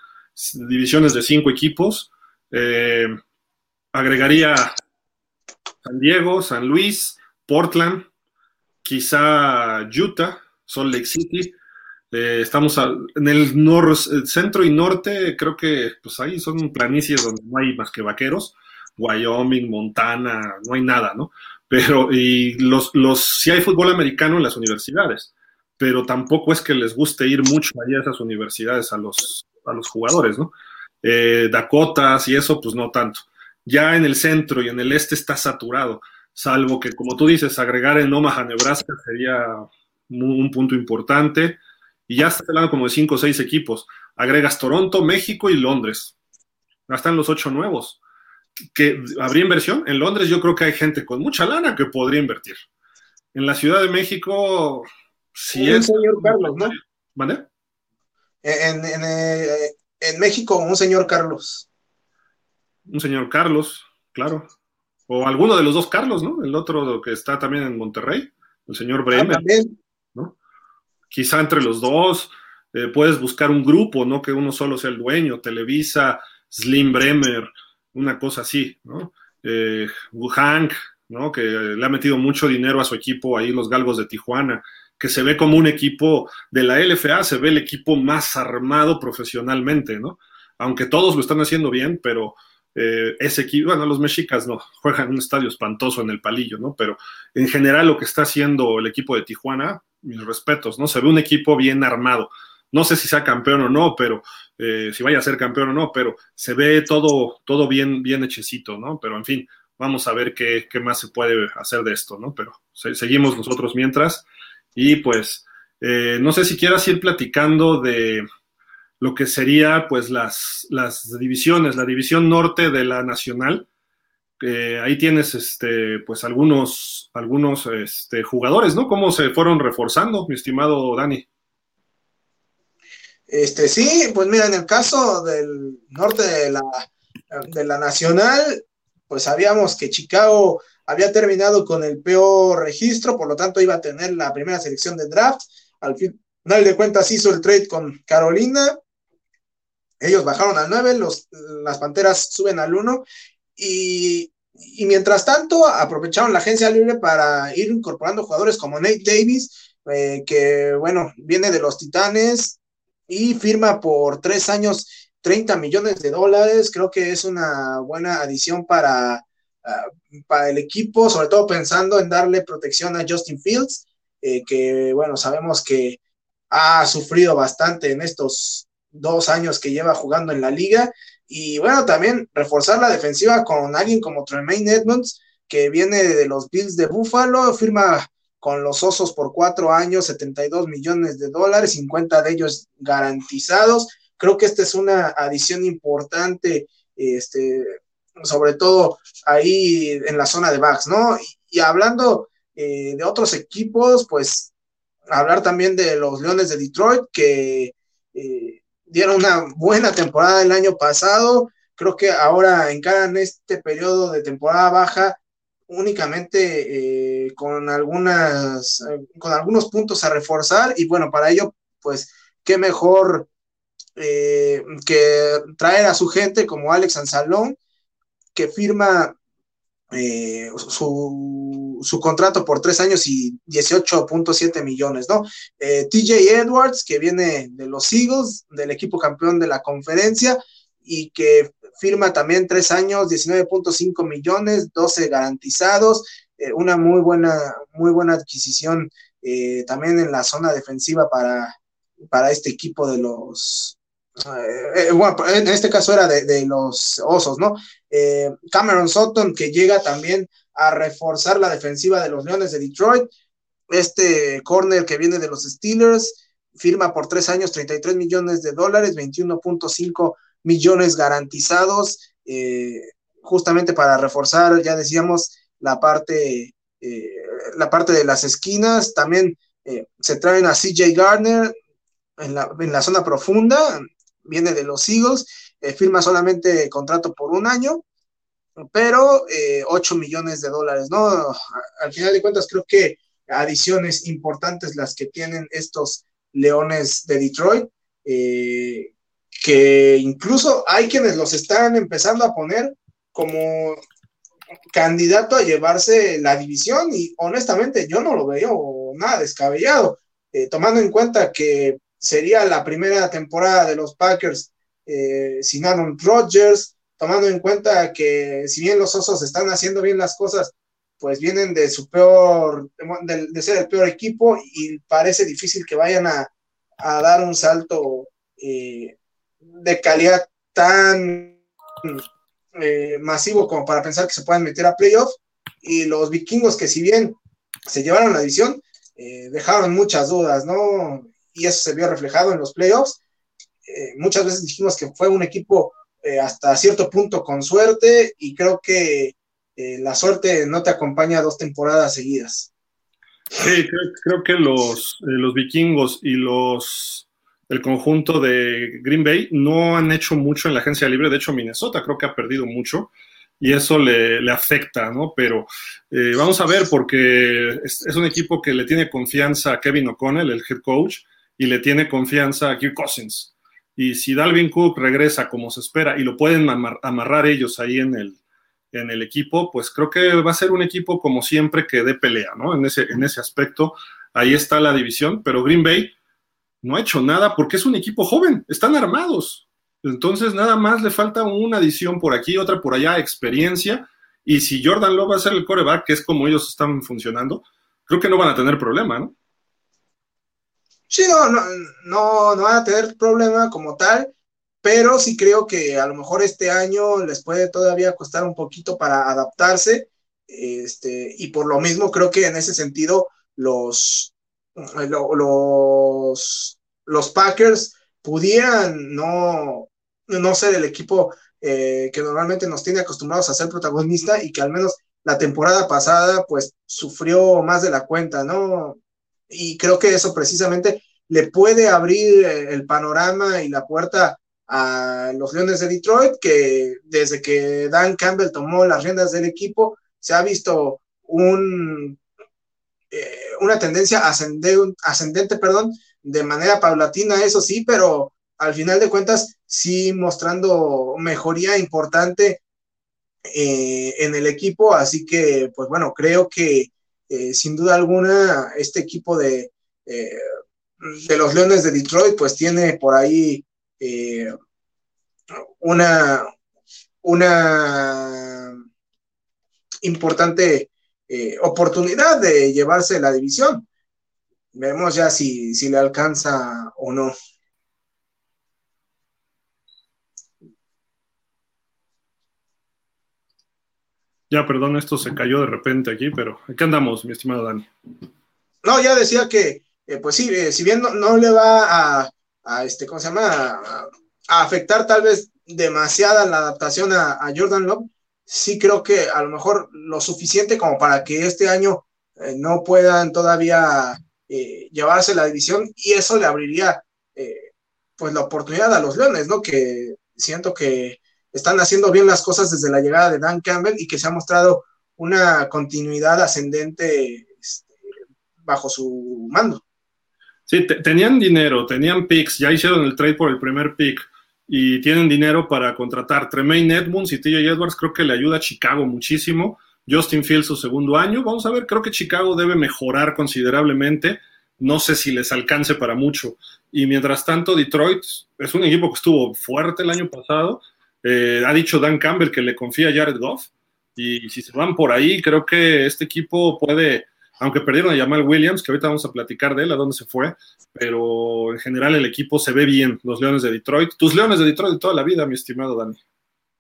divisiones de cinco equipos. Eh, agregaría San Diego, San Luis, Portland, quizá Utah, Salt Lake City. Eh, estamos en el, nor, el, centro y norte, creo que pues ahí son planicies donde no hay más que vaqueros. Wyoming, Montana, no hay nada, ¿no? pero y los, los, sí hay fútbol americano en las universidades, pero tampoco es que les guste ir mucho allá a esas universidades a los, a los jugadores, ¿no? Eh, Dakotas y eso, pues no tanto. Ya en el centro y en el este está saturado, salvo que, como tú dices, agregar en Omaha, Nebraska sería un punto importante. Y ya está hablando como de cinco o seis equipos. Agregas Toronto, México y Londres. Ya están los ocho nuevos que habría inversión. En Londres yo creo que hay gente con mucha lana que podría invertir. En la Ciudad de México, si un es... señor Carlos, ¿no? ¿Vale? En, en, eh, en, México, un señor Carlos. Un señor Carlos, claro. O alguno de los dos Carlos, ¿no? El otro que está también en Monterrey, el señor Bremer. Ah, ¿no? Quizá entre los dos eh, puedes buscar un grupo, no que uno solo sea el dueño, Televisa, Slim Bremer, una cosa así, ¿no? Eh, Hank, ¿no? Que le ha metido mucho dinero a su equipo ahí, los Galgos de Tijuana, que se ve como un equipo de la LFA, se ve el equipo más armado profesionalmente, ¿no? Aunque todos lo están haciendo bien, pero eh, ese equipo, bueno, los mexicas no, juegan en un estadio espantoso en el palillo, ¿no? Pero en general lo que está haciendo el equipo de Tijuana, mis respetos, ¿no? Se ve un equipo bien armado. No sé si sea campeón o no, pero eh, si vaya a ser campeón o no, pero se ve todo, todo bien, bien hechecito, ¿no? Pero en fin, vamos a ver qué, qué más se puede hacer de esto, ¿no? Pero se, seguimos nosotros mientras. Y pues, eh, no sé si quieras ir platicando de lo que sería, pues, las, las divisiones, la división norte de la nacional. Eh, ahí tienes, este, pues, algunos, algunos este, jugadores, ¿no? ¿Cómo se fueron reforzando, mi estimado Dani? Este, sí, pues mira, en el caso del norte de la, de la Nacional, pues sabíamos que Chicago había terminado con el peor registro, por lo tanto iba a tener la primera selección de draft. Al final de cuentas hizo el trade con Carolina. Ellos bajaron al 9, los, las Panteras suben al 1 y, mientras tanto aprovecharon la agencia libre para ir incorporando jugadores como Nate Davis, eh, que bueno, viene de los Titanes, y firma por tres años 30 millones de dólares. Creo que es una buena adición para, uh, para el equipo, sobre todo pensando en darle protección a Justin Fields, eh, que bueno, sabemos que ha sufrido bastante en estos dos años que lleva jugando en la liga. Y bueno, también reforzar la defensiva con alguien como Tremaine Edmonds, que viene de los Bills de Buffalo, firma con los Osos por cuatro años, 72 millones de dólares, 50 de ellos garantizados. creo que esta es una adición importante, este, sobre todo ahí en la zona de backs, ¿no? Y, hablando eh, de otros equipos, pues hablar también de los Leones de Detroit, que eh, dieron una buena temporada el año pasado. Creo que ahora encaran este periodo de temporada baja únicamente eh, con algunas con algunos puntos a reforzar y bueno para ello pues qué mejor eh, que traer a su gente como Alex Ansalón, que firma eh, su, su, contrato por tres años y 18.7 millones, ¿no? Eh, TJ Edwards, que viene de los Eagles, del equipo campeón de la conferencia, y que firma también tres años, 19.5 millones, 12 garantizados, una muy buena, muy buena adquisición también en la zona defensiva para, para este equipo de los, eh, bueno, en este caso era de, los Osos, ¿no? Eh, Cameron Sutton, que llega también a reforzar la defensiva de los Leones de Detroit. Este corner que viene de los Steelers, firma por tres años 33 millones de dólares, 21.5 millones garantizados, eh, justamente para reforzar, ya decíamos, la parte, la parte de las esquinas. También se traen a CJ Gardner, en la, en la, zona profunda, viene de los Eagles, eh, firma solamente contrato por un año, pero eh, 8 millones de dólares, ¿no? Al final de cuentas, creo que adiciones importantes las que tienen estos Leones de Detroit, eh, que incluso hay quienes los están empezando a poner como candidato a llevarse la división y honestamente yo no lo veo nada descabellado, eh, tomando en cuenta que sería la primera temporada de los Packers eh, sin Aaron Rodgers, tomando en cuenta que si bien los Osos están haciendo bien las cosas, pues vienen de su peor, de, ser el peor equipo y parece difícil que vayan a, dar un salto eh, de calidad tan eh, masivo como para pensar que se puedan meter a playoff. Y los vikingos que si bien se llevaron la división, dejaron muchas dudas, ¿no? y eso se vio reflejado en los playoffs. Eh, muchas veces dijimos que fue un equipo eh, hasta cierto punto con suerte y creo que eh, la suerte no te acompaña dos temporadas seguidas. Sí, creo, que los, los vikingos y los el conjunto de Green Bay no han hecho mucho en la agencia libre. De hecho, Minnesota creo que ha perdido mucho y eso le, le afecta, ¿no? Pero vamos a ver porque es, es, un equipo que le tiene confianza a Kevin O'Connell, el head coach, y le tiene confianza a Kirk Cousins. Y si Dalvin Cook regresa como se espera y lo pueden amarrar ellos ahí en el, en el equipo, pues creo que va a ser un equipo como siempre que dé pelea, ¿no? En ese, en ese aspecto, ahí está la división, pero Green Bay no ha hecho nada porque es un equipo joven, están armados. Entonces nada más le falta una adición por aquí, otra por allá, experiencia. Y si Jordan Love va a ser el coreback, que es como ellos están funcionando, creo que no van a tener problema, ¿no? Sí, no, no, no, van a tener problema como tal, pero sí creo que a lo mejor este año les puede todavía costar un poquito para adaptarse, este, y por lo mismo creo que en ese sentido los, los, los Packers pudieran no, no ser el equipo eh, que normalmente nos tiene acostumbrados a ser protagonista y que al menos la temporada pasada pues sufrió más de la cuenta, ¿no? Y creo que eso precisamente le puede abrir el panorama y la puerta a los Leones de Detroit, que desde que Dan Campbell tomó las riendas del equipo, se ha visto un, eh, una tendencia ascendente, ascendente perdón, de manera paulatina, eso sí, pero al final de cuentas sí mostrando mejoría importante eh, en el equipo, así que pues bueno, creo que eh, sin duda alguna, este equipo de, eh, de los Leones de Detroit, pues tiene por ahí eh, una, una importante oportunidad de llevarse la división. Vemos ya si, si le alcanza o no. Ya, perdón, esto se cayó de repente aquí, pero aquí andamos, mi estimado Dani. No, ya decía que, eh, pues sí, eh, si bien no, le va a, este, ¿cómo se llama? afectar tal vez demasiada la adaptación a, Jordan Love, sí creo que a lo mejor lo suficiente como para que este año eh, no puedan todavía llevarse la división y eso le abriría pues la oportunidad a los Leones, ¿no? Que siento que están haciendo bien las cosas desde la llegada de Dan Campbell y que se ha mostrado una continuidad ascendente este, bajo su mando. Sí, tenían dinero, tenían picks, ya hicieron el trade por el primer pick y tienen dinero para contratar Tremaine Edmonds y TJ Edwards, creo que le ayuda a Chicago muchísimo. Justin Fields su segundo año, vamos a ver, creo que Chicago debe mejorar considerablemente, no sé si les alcance para mucho. Y mientras tanto, Detroit es un equipo que estuvo fuerte el año pasado, eh, ha dicho Dan Campbell que le confía a Jared Goff, y si se van por ahí, creo que este equipo puede aunque perdieron a Jamal Williams, que ahorita vamos a platicar de él, a dónde se fue, pero en general el equipo se ve bien, los Leones de Detroit. Tus Leones de Detroit de toda la vida, mi estimado Dani.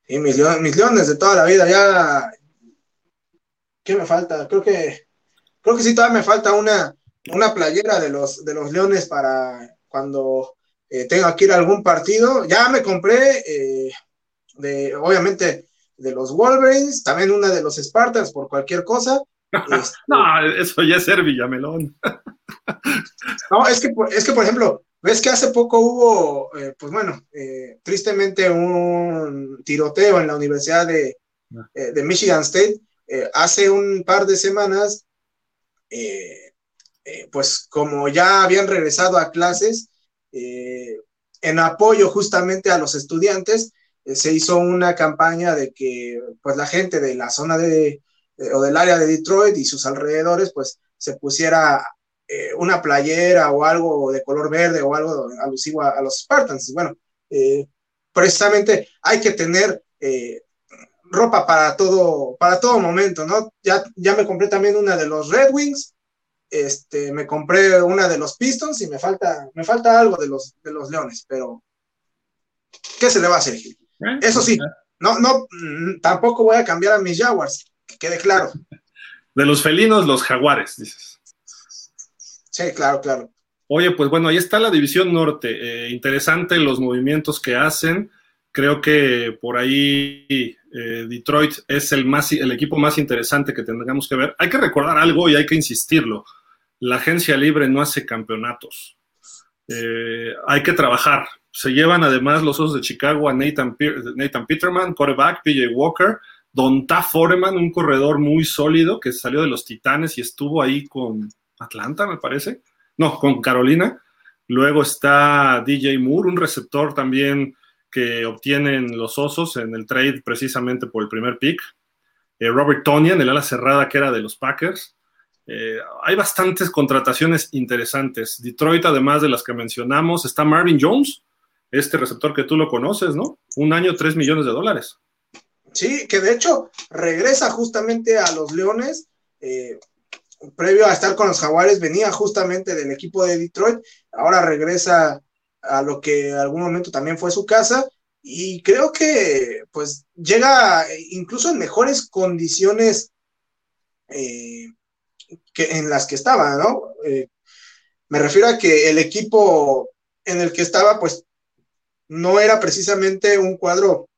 Sí, mis, Leones de toda la vida, ya... ¿Qué me falta? Creo que, creo que sí, todavía me falta una, una playera de los, de los Leones para cuando eh, tenga que ir a algún partido. Ya me compré, eh, de, obviamente, de los Wolverines, también una de los Spartans por cualquier cosa. Este, no, eso ya es ser Villamelón. no, es que, es que, por ejemplo, ves que hace poco hubo, eh, pues bueno, eh, tristemente un tiroteo en la Universidad de, ah. eh, de Michigan State. hace un par de semanas, pues como ya habían regresado a clases, en apoyo justamente a los estudiantes, se hizo una campaña de que pues la gente de la zona de, eh, o del área de Detroit y sus alrededores, pues se pusiera eh, una playera o algo de color verde o algo alusivo a, los Spartans. Y bueno, eh, precisamente hay que tener ropa para todo, para todo momento, ¿no? Ya, ya me compré también una de los Red Wings, este, me compré una de los Pistons y me falta, me falta algo de los, de los Leones, pero ¿qué se le va a hacer, Eso sí, no, no, mm, tampoco voy a cambiar a mis Jaguars quede claro. De los felinos, los jaguares, dices. Sí, claro, claro. Oye, pues bueno, ahí está la división norte. Eh, interesante los movimientos que hacen. Creo que por ahí eh, Detroit es el, más, el equipo más interesante que tendríamos que ver. Hay que recordar algo y hay que insistirlo. La agencia libre no hace campeonatos. Eh, hay que trabajar. Se llevan además los Osos de Chicago a Nathan, Nathan Peterman, quarterback, PJ Walker, Don Ta Foreman, un corredor muy sólido que salió de los Titanes y estuvo ahí con Atlanta, me parece. No, con Carolina. Luego está DJ Moore, un receptor también que obtienen los Osos en el trade precisamente por el primer pick. Eh, Robert Tonian, el ala cerrada que era de los Packers. Eh, hay bastantes contrataciones interesantes. Detroit, además de las que mencionamos, está Marvin Jones, este receptor que tú lo conoces, ¿no? Un año, tres millones de dólares. Sí, que de hecho regresa justamente a los Leones. Eh, previo a estar con los Jaguares, venía justamente del equipo de Detroit. Ahora regresa a lo que en algún momento también fue su casa. Y creo que pues llega incluso en mejores condiciones eh, que en las que estaba, ¿no? Eh, me refiero a que el equipo en el que estaba, pues no era precisamente un cuadro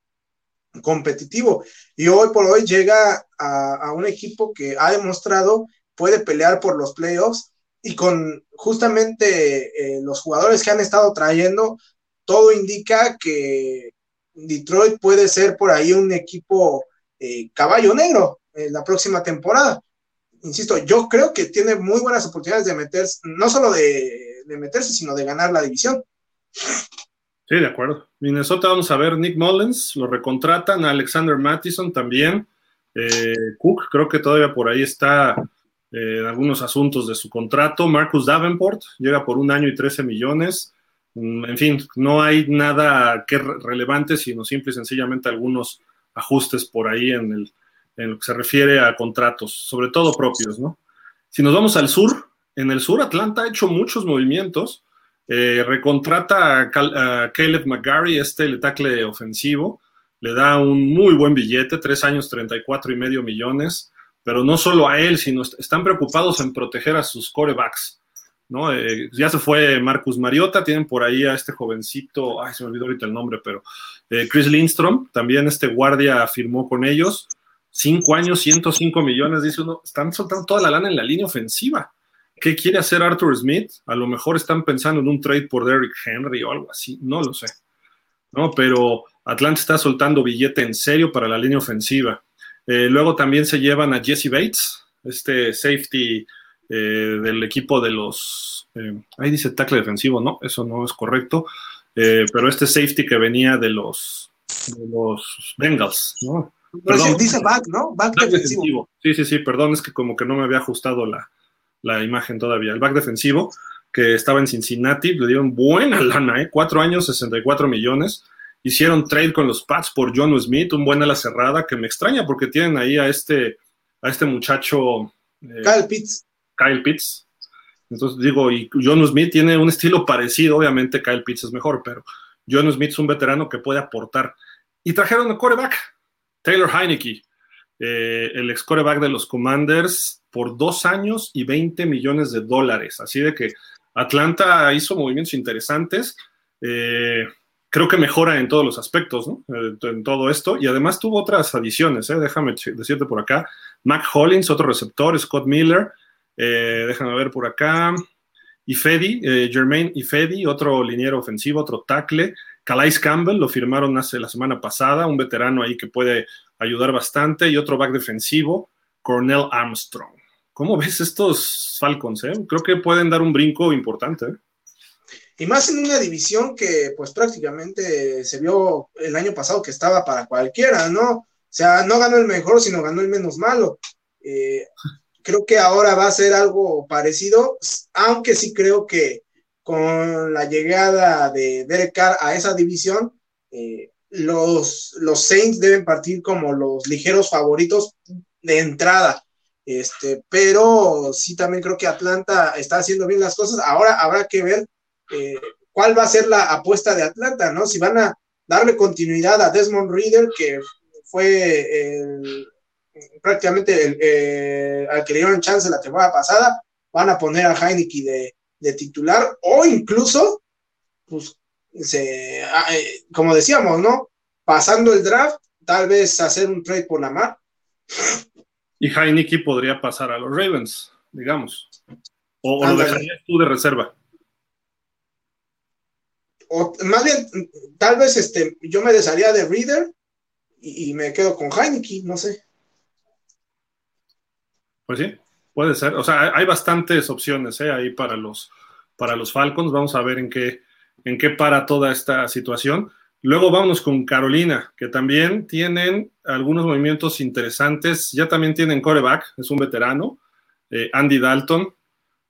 competitivo. Y hoy por hoy llega a, un equipo que ha demostrado puede pelear por los playoffs y con justamente eh, los jugadores que han estado trayendo, todo indica que Detroit puede ser por ahí un equipo eh, caballo negro en la próxima temporada. Insisto, yo creo que tiene muy buenas oportunidades de meterse, no solo de, de meterse, sino de ganar la división. Sí, de acuerdo. Minnesota, vamos a ver, Nick Mullins, lo recontratan, Alexander Mattison también, eh, Cook, creo que todavía por ahí está eh, algunos asuntos de su contrato, Marcus Davenport, llega por un año y 13 millones, mm, en fin, no hay nada que relevante, sino simple y sencillamente algunos ajustes por ahí en, el, en lo que se refiere a contratos, sobre todo propios, ¿no? Si nos vamos al sur, en el sur Atlanta ha hecho muchos movimientos, eh, recontrata a, Caleb McGarry, este tackle ofensivo, le da un muy buen billete, tres años, 34 y medio millones, pero no solo a él, sino están preocupados en proteger a sus corebacks. ¿no? Eh, ya se fue Marcus Mariota, tienen por ahí a este jovencito, ay, se me olvidó ahorita el nombre, pero eh, Chris Lindstrom, también este guardia firmó con ellos, cinco años, 105 millones, dice uno, están soltando toda la lana en la línea ofensiva. ¿Qué quiere hacer Arthur Smith? A lo mejor están pensando en un trade por Derrick Henry o algo así, no lo sé. ¿no? Pero Atlanta está soltando billete en serio para la línea ofensiva. Eh, luego también se llevan a Jesse Bates, este safety eh, del equipo de los. Eh, ahí dice tackle defensivo, no, eso no es correcto. Pero este safety que venía de los, de los Bengals, ¿no? Perdón, dice back, ¿no? Back, defensivo. Sí, sí, sí, perdón, es que como que no me había ajustado la, la imagen todavía. El back defensivo que estaba en Cincinnati, le dieron buena lana, ¿eh? Cuatro años, 64 millones. Hicieron trade con los Pats por John Smith, un buen ala cerrada, que me extraña porque tienen ahí a este, a este muchacho. Eh, Kyle Pitts. Kyle Pitts. Entonces digo, y John Smith tiene un estilo parecido, obviamente Kyle Pitts es mejor, pero John Smith es un veterano que puede aportar. Y trajeron a coreback, Taylor Heineke, eh, el ex coreback de los Commanders, por dos años y 20 millones de dólares. Así de que Atlanta hizo movimientos interesantes. Eh, creo que mejora en todos los aspectos, ¿no? Eh, en todo esto. Y además tuvo otras adiciones, déjame decirte por acá. Mac Hollins, otro receptor, Scott Miller, eh, déjame ver por acá. Ifedi, eh, Jermaine Ifedi, otro liniero ofensivo, otro tackle. Calais Campbell, lo firmaron hace la semana pasada, un veterano ahí que puede ayudar bastante. Y otro back defensivo, Cornell Armstrong. ¿Cómo ves estos Falcons? Eh? Creo que pueden dar un brinco importante. ¿eh? Y más en una división que pues prácticamente se vio el año pasado que estaba para cualquiera, ¿no? O sea, no ganó el mejor, sino ganó el menos malo. Eh, Creo que ahora va a ser algo parecido, aunque sí creo que con la llegada de Derek Carr a esa división, eh, los, los Saints deben partir como los ligeros favoritos de entrada. Este, pero sí también creo que Atlanta está haciendo bien las cosas. Ahora habrá que ver eh, cuál va a ser la apuesta de Atlanta, ¿no? Si van a darle continuidad a Desmond Reader, que fue el, prácticamente eh, al que le dieron chance la temporada pasada, van a poner a Heineke de, titular o incluso, pues, ah, eh, como decíamos, ¿no? Pasando el draft, tal vez hacer un trade por la mar. Y Heineke podría pasar a los Ravens, digamos. ¿O, lo dejarías tú de reserva? O más bien, tal vez este, yo me desharía de Reader y, y me quedo con Heineke, no sé. Pues sí, puede ser. O sea, hay bastantes opciones ¿eh? ahí para los, para los Falcons. Vamos a ver en qué, en qué para toda esta situación. Luego vamos con Carolina, que también tienen algunos movimientos interesantes. Ya también tienen coreback, es un veterano, eh, Andy Dalton.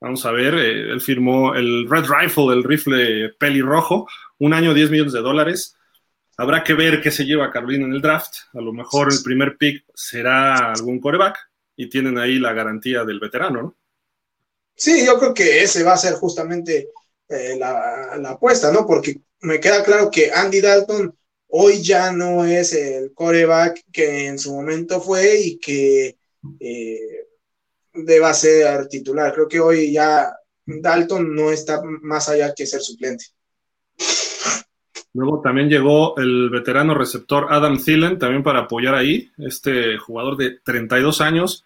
Vamos a ver, eh, él firmó el Red Rifle, el rifle pelirrojo, un año 10 millones de dólares. Habrá que ver qué se lleva Carolina en el draft. A lo mejor el primer pick será algún coreback y tienen ahí la garantía del veterano, ¿no? Sí, yo creo que ese va a ser justamente eh, la, apuesta, ¿no? Porque me queda claro que Andy Dalton hoy ya no es el coreback que en su momento fue y que eh, deba ser titular. Creo que hoy ya Dalton no está más allá que ser suplente. Luego también llegó el veterano receptor Adam Thielen, también para apoyar ahí, este jugador de 32 años,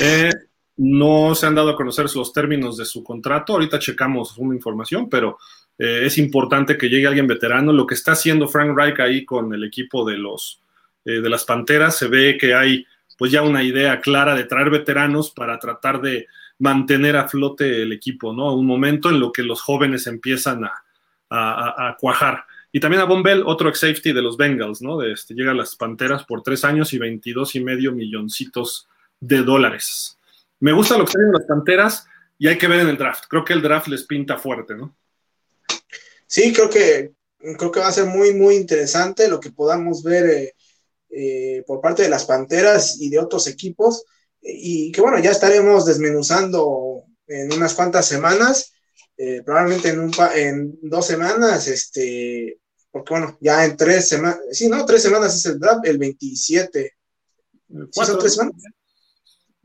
eh, no se han dado a conocer los términos de su contrato. Ahorita checamos una información, pero eh, es importante que llegue alguien veterano. Lo que está haciendo Frank Reich ahí con el equipo de los eh, de las Panteras, se ve que hay pues ya una idea clara de traer veteranos para tratar de mantener a flote el equipo, ¿no? Un momento en lo que los jóvenes empiezan a, cuajar. Y también a Bombell, otro ex safety de los Bengals, ¿no? De este, llega a las Panteras por tres años y 22 y medio milloncitos de dólares. Me gusta lo que tienen las Panteras y hay que ver en el draft. Creo que el draft les pinta fuerte, ¿no? Sí, creo que, creo que va a ser muy, muy interesante lo que podamos ver eh, eh, por parte de las Panteras y de otros equipos. Y que bueno, ya estaremos desmenuzando en unas cuantas semanas, eh, probablemente en, un en dos semanas, este, porque bueno, ya en tres semanas, sí, no, tres semanas es el draft, el 27. ¿Sí son tres semanas?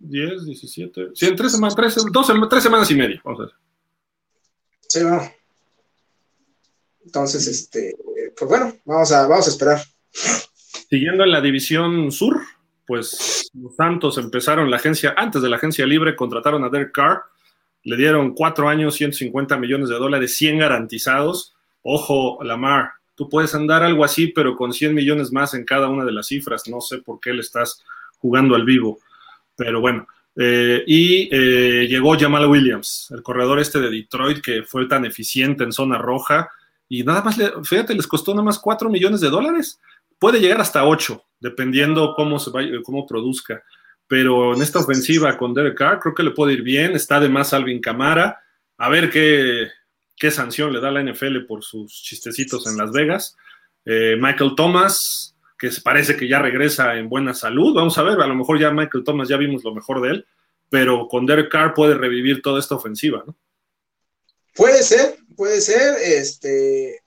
10, 17. Sí, en tres semanas, tres, dos, tres semanas y media, vamos a ver. Sí, bueno. Entonces, este, pues bueno, vamos a, vamos a esperar. Siguiendo en la división sur, pues los Santos empezaron la agencia, antes de la agencia libre, contrataron a Derek Carr, le dieron cuatro años, 150 millones de dólares, 100 garantizados. Ojo, Lamar, tú puedes andar algo así, pero con 100 millones más en cada una de las cifras. No sé por qué le estás jugando al vivo, pero bueno. Eh, y eh, llegó Jamal Williams, el corredor este de Detroit que fue tan eficiente en zona roja y nada más, fíjate, les costó nada más 4 millones de dólares. Puede llegar hasta 8, dependiendo cómo, se vaya, cómo produzca. Pero en esta ofensiva con Derek Carr creo que le puede ir bien. Está además Alvin Camara. A ver qué, qué sanción le da la NFL por sus chistecitos en Las Vegas. Eh, Michael Thomas, que parece que ya regresa en buena salud. Vamos a ver, a lo mejor ya Michael Thomas ya vimos lo mejor de él, pero con Derek Carr puede revivir toda esta ofensiva, ¿no? Puede ser, puede ser. Este,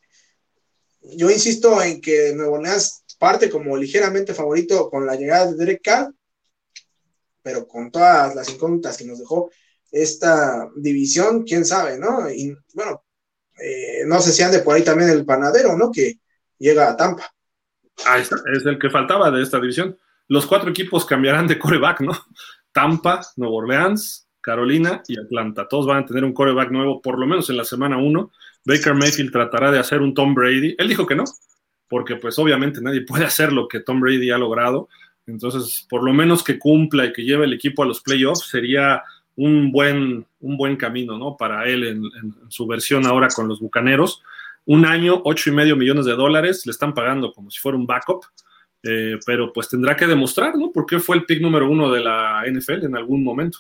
yo insisto en que Nuevo Orleans parte como ligeramente favorito con la llegada de Derek Carr, pero con todas las incógnitas que nos dejó esta división, quién sabe, ¿no? Y bueno, eh, no sé si ande por ahí también el panadero, ¿no? Que llega a Tampa. Ahí está, es el que faltaba de esta división. Los cuatro equipos cambiarán de coreback, ¿no? Tampa, Nuevo Orleans, Carolina y Atlanta. Todos van a tener un coreback nuevo, por lo menos en la semana uno. Baker Mayfield tratará de hacer un Tom Brady. Él dijo que no, porque pues obviamente nadie puede hacer lo que Tom Brady ha logrado. Entonces, por lo menos que cumpla y que lleve el equipo a los playoffs sería un buen, un buen camino, ¿no? Para él en su versión ahora con los Bucaneros un año, ocho y medio millones de dólares, le están pagando como si fuera un backup, eh, pero pues tendrá que demostrar, ¿no? Porque fue el pick número uno de la NFL en algún momento.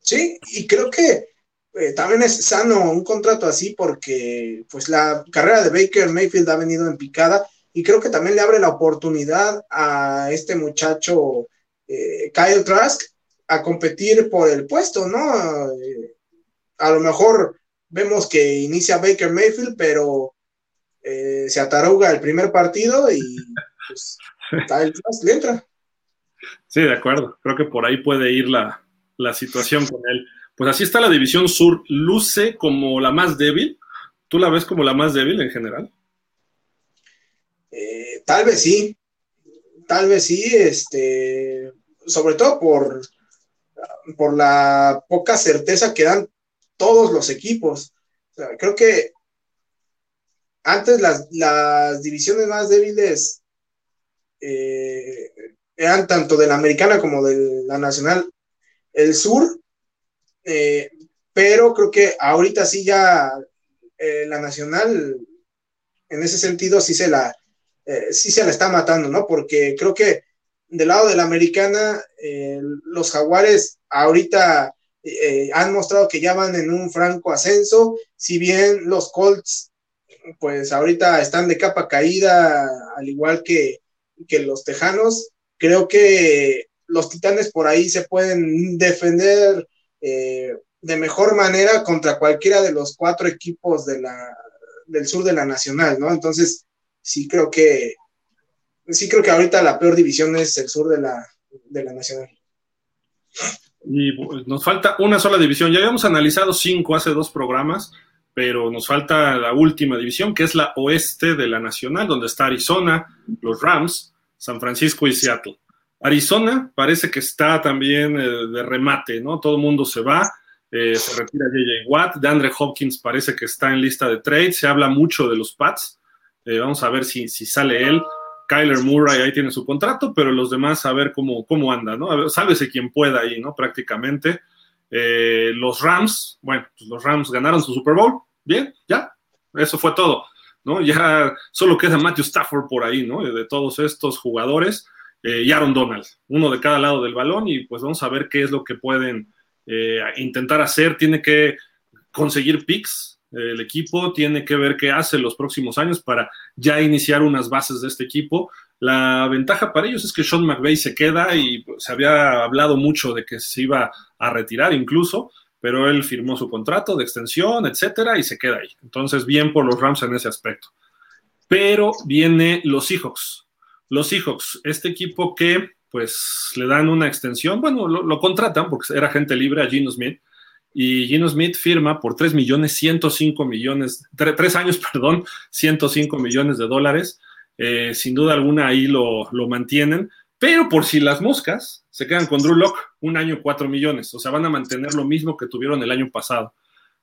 Sí, y creo que eh, también es sano un contrato así porque pues la carrera de Baker Mayfield ha venido en picada y creo que también le abre la oportunidad a este muchacho eh, Kyle Trask a competir por el puesto, ¿no? a lo mejor vemos que inicia Baker Mayfield, pero eh, se ataruga el primer partido y pues le entra. Sí, de acuerdo. Creo que por ahí puede ir la, situación con él. Pues así está la división sur. Luce como la más débil. ¿Tú la ves como la más débil en general? Eh, tal vez sí. Tal vez sí. Este, sobre todo por, por la poca certeza que dan todos los equipos. creo que antes las, divisiones más débiles eh, eran tanto de la americana como de la nacional, el sur, eh, pero creo que ahorita sí ya eh, la nacional, en ese sentido, sí se la, sí se la está matando, ¿no? Porque creo que del lado de la americana, los jaguares ahorita eh, han mostrado que ya van en un franco ascenso, si bien los Colts, pues ahorita están de capa caída, al igual que, los Tejanos, creo que los Titanes por ahí se pueden defender eh, de mejor manera contra cualquiera de los cuatro equipos de del sur de la Nacional, ¿no? Entonces, sí creo que, sí creo que ahorita la peor división es el sur de la, de la Nacional. Y pues, nos falta una sola división. Ya habíamos analizado cinco hace dos programas, pero nos falta la última división, que es la oeste de la Nacional, donde está Arizona, los Rams, San Francisco y Seattle. Arizona parece que está también eh, de remate, ¿no? Todo el mundo se va, eh, se retira JJ Watt, de Andre Hopkins parece que está en lista de trade, se habla mucho de los Pats, eh, vamos a ver si, si sale él. Kyler Murray ahí tiene su contrato, pero los demás a ver cómo, cómo anda, ¿no? A ver, sálvese quien pueda ahí, ¿no? Prácticamente. Eh, los Rams, bueno, pues los Rams ganaron su Super Bowl, bien, ya, eso fue todo, ¿no? Ya solo queda Matthew Stafford por ahí, ¿no? De todos estos jugadores, eh, y Aaron Donald, uno de cada lado del balón, y pues vamos a ver qué es lo que pueden eh, intentar hacer. Tiene que conseguir picks, el equipo tiene que ver qué hace los próximos años para ya iniciar unas bases de este equipo. La ventaja para ellos es que Sean McVay se queda y se había hablado mucho de que se iba a retirar incluso, pero él firmó su contrato de extensión, etcétera, y se queda ahí. Entonces, bien por los Rams en ese aspecto. Pero viene los Seahawks. Los Seahawks, este equipo que pues le dan una extensión, bueno, lo, lo contratan porque era gente libre a Gino Smith, y Gino Smith firma por 3 millones 105 millones, 3, años, perdón, 105 millones de dólares. Eh, sin duda alguna ahí lo, lo, mantienen, pero por si las moscas se quedan con Drew Locke, un año 4 millones, o sea, van a mantener lo mismo que tuvieron el año pasado.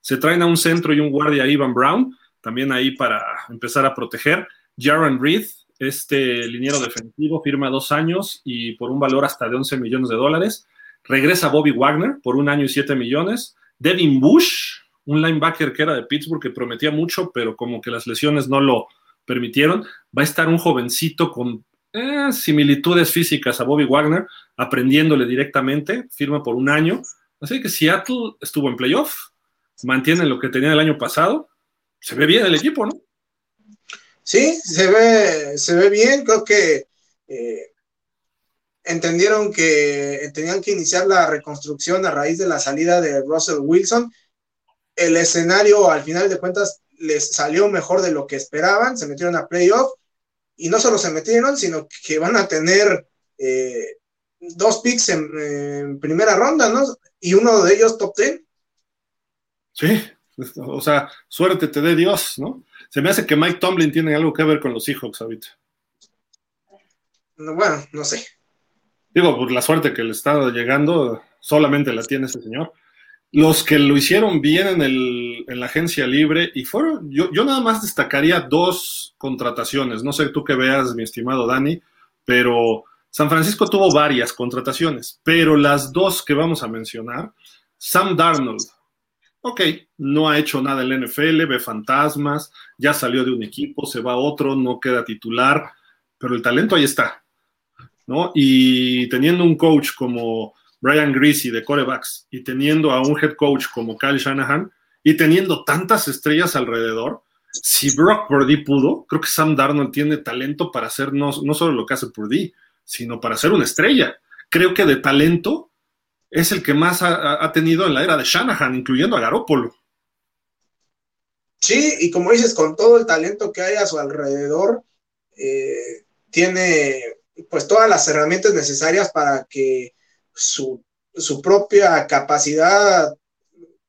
Se traen a un centro y un guardia Ivan Brown, también ahí para empezar a proteger. Jaron Reed, este liniero defensivo, firma dos años y por un valor hasta de 11 millones de dólares. Regresa Bobby Wagner por un año y 7 millones. Devin Bush, un linebacker que era de Pittsburgh que prometía mucho, pero como que las lesiones no lo permitieron. Va a estar un jovencito con eh, similitudes físicas a Bobby Wagner, aprendiéndole directamente, firma por un año. Así que Seattle estuvo en playoff, mantiene lo que tenía el año pasado. Se ve bien el equipo, ¿no? Sí, se ve, se ve bien. Creo que eh, entendieron que tenían que iniciar la reconstrucción a raíz de la salida de Russell Wilson. El escenario, al final de cuentas, les salió mejor de lo que esperaban, se metieron a playoff y no solo se metieron, sino que van a tener eh, dos picks en, primera ronda, ¿no? Y uno de ellos top ten. Sí, o sea, suerte te dé Dios, ¿no? Se me hace que Mike Tomlin tiene algo que ver con los Seahawks ahorita. Bueno, no sé. Digo, por la suerte que le está llegando, solamente la tiene ese señor. Los que lo hicieron bien en, el, en la agencia libre y fueron, yo, yo nada más destacaría dos contrataciones. No sé tú qué veas, mi estimado Dani, pero San Francisco tuvo varias contrataciones, pero las dos que vamos a mencionar, Sam Darnold, ok, no ha hecho nada en la NFL, ve fantasmas, ya salió de un equipo, se va a otro, no queda titular, pero el talento ahí está. ¿No? Y teniendo un coach como Brian Greasy de corebacks y teniendo a un head coach como Kyle Shanahan y teniendo tantas estrellas alrededor, si Brock Purdy pudo, creo que Sam Darnold tiene talento para hacer no, solo lo que hace Purdy, sino para ser una estrella. Creo que de talento es el que más ha, tenido en la era de Shanahan, incluyendo a Garoppolo. Sí, y como dices, con todo el talento que hay a su alrededor, eh, tiene pues todas las herramientas necesarias para que su, propia capacidad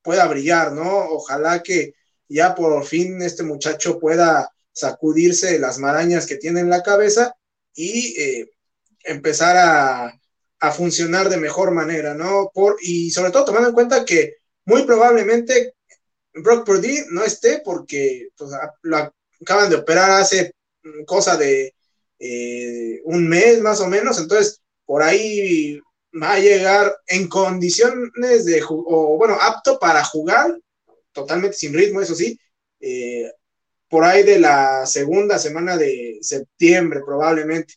pueda brillar, ¿no? Ojalá que ya por fin este muchacho pueda sacudirse las marañas que tiene en la cabeza y eh, empezar a, funcionar de mejor manera, ¿no? Por, y sobre todo tomando en cuenta que muy probablemente Brock Purdy no esté porque pues, lo acaban de operar hace cosa de eh, un mes más o menos, entonces por ahí va a llegar en condiciones de, o bueno, apto para jugar, totalmente sin ritmo, eso sí, eh, por ahí de la segunda semana de septiembre probablemente,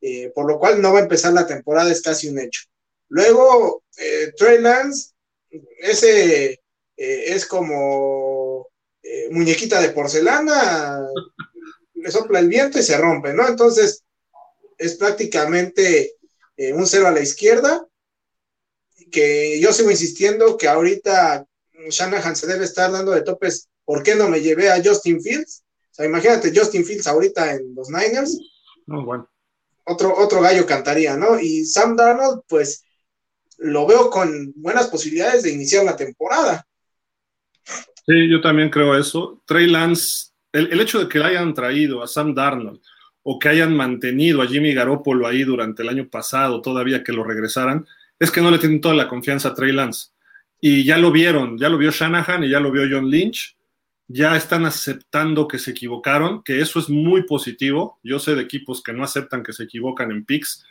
eh, por lo cual no va a empezar la temporada, es casi un hecho. Luego, Trey Lance, ese es como muñequita de porcelana, le sopla el viento y se rompe, ¿no? Entonces, es prácticamente eh, un cero a la izquierda, que yo sigo insistiendo que ahorita Shanahan se debe estar dando de topes, ¿por qué no me llevé a Justin Fields? O sea, imagínate Justin Fields ahorita en los Niners. No, bueno. Otro, otro gallo cantaría, ¿no? Y Sam Darnold, pues lo veo con buenas posibilidades de iniciar la temporada. Sí, yo también creo eso. Trey Lance el, hecho de que hayan traído a Sam Darnold o que hayan mantenido a Jimmy Garoppolo ahí durante el año pasado, todavía que lo regresaran, es que no le tienen toda la confianza a Trey Lance. Y ya lo vieron, ya lo vio Shanahan y ya lo vio John Lynch. Ya están aceptando que se equivocaron, que eso es muy positivo. Yo sé de equipos que no aceptan que se equivocan en picks,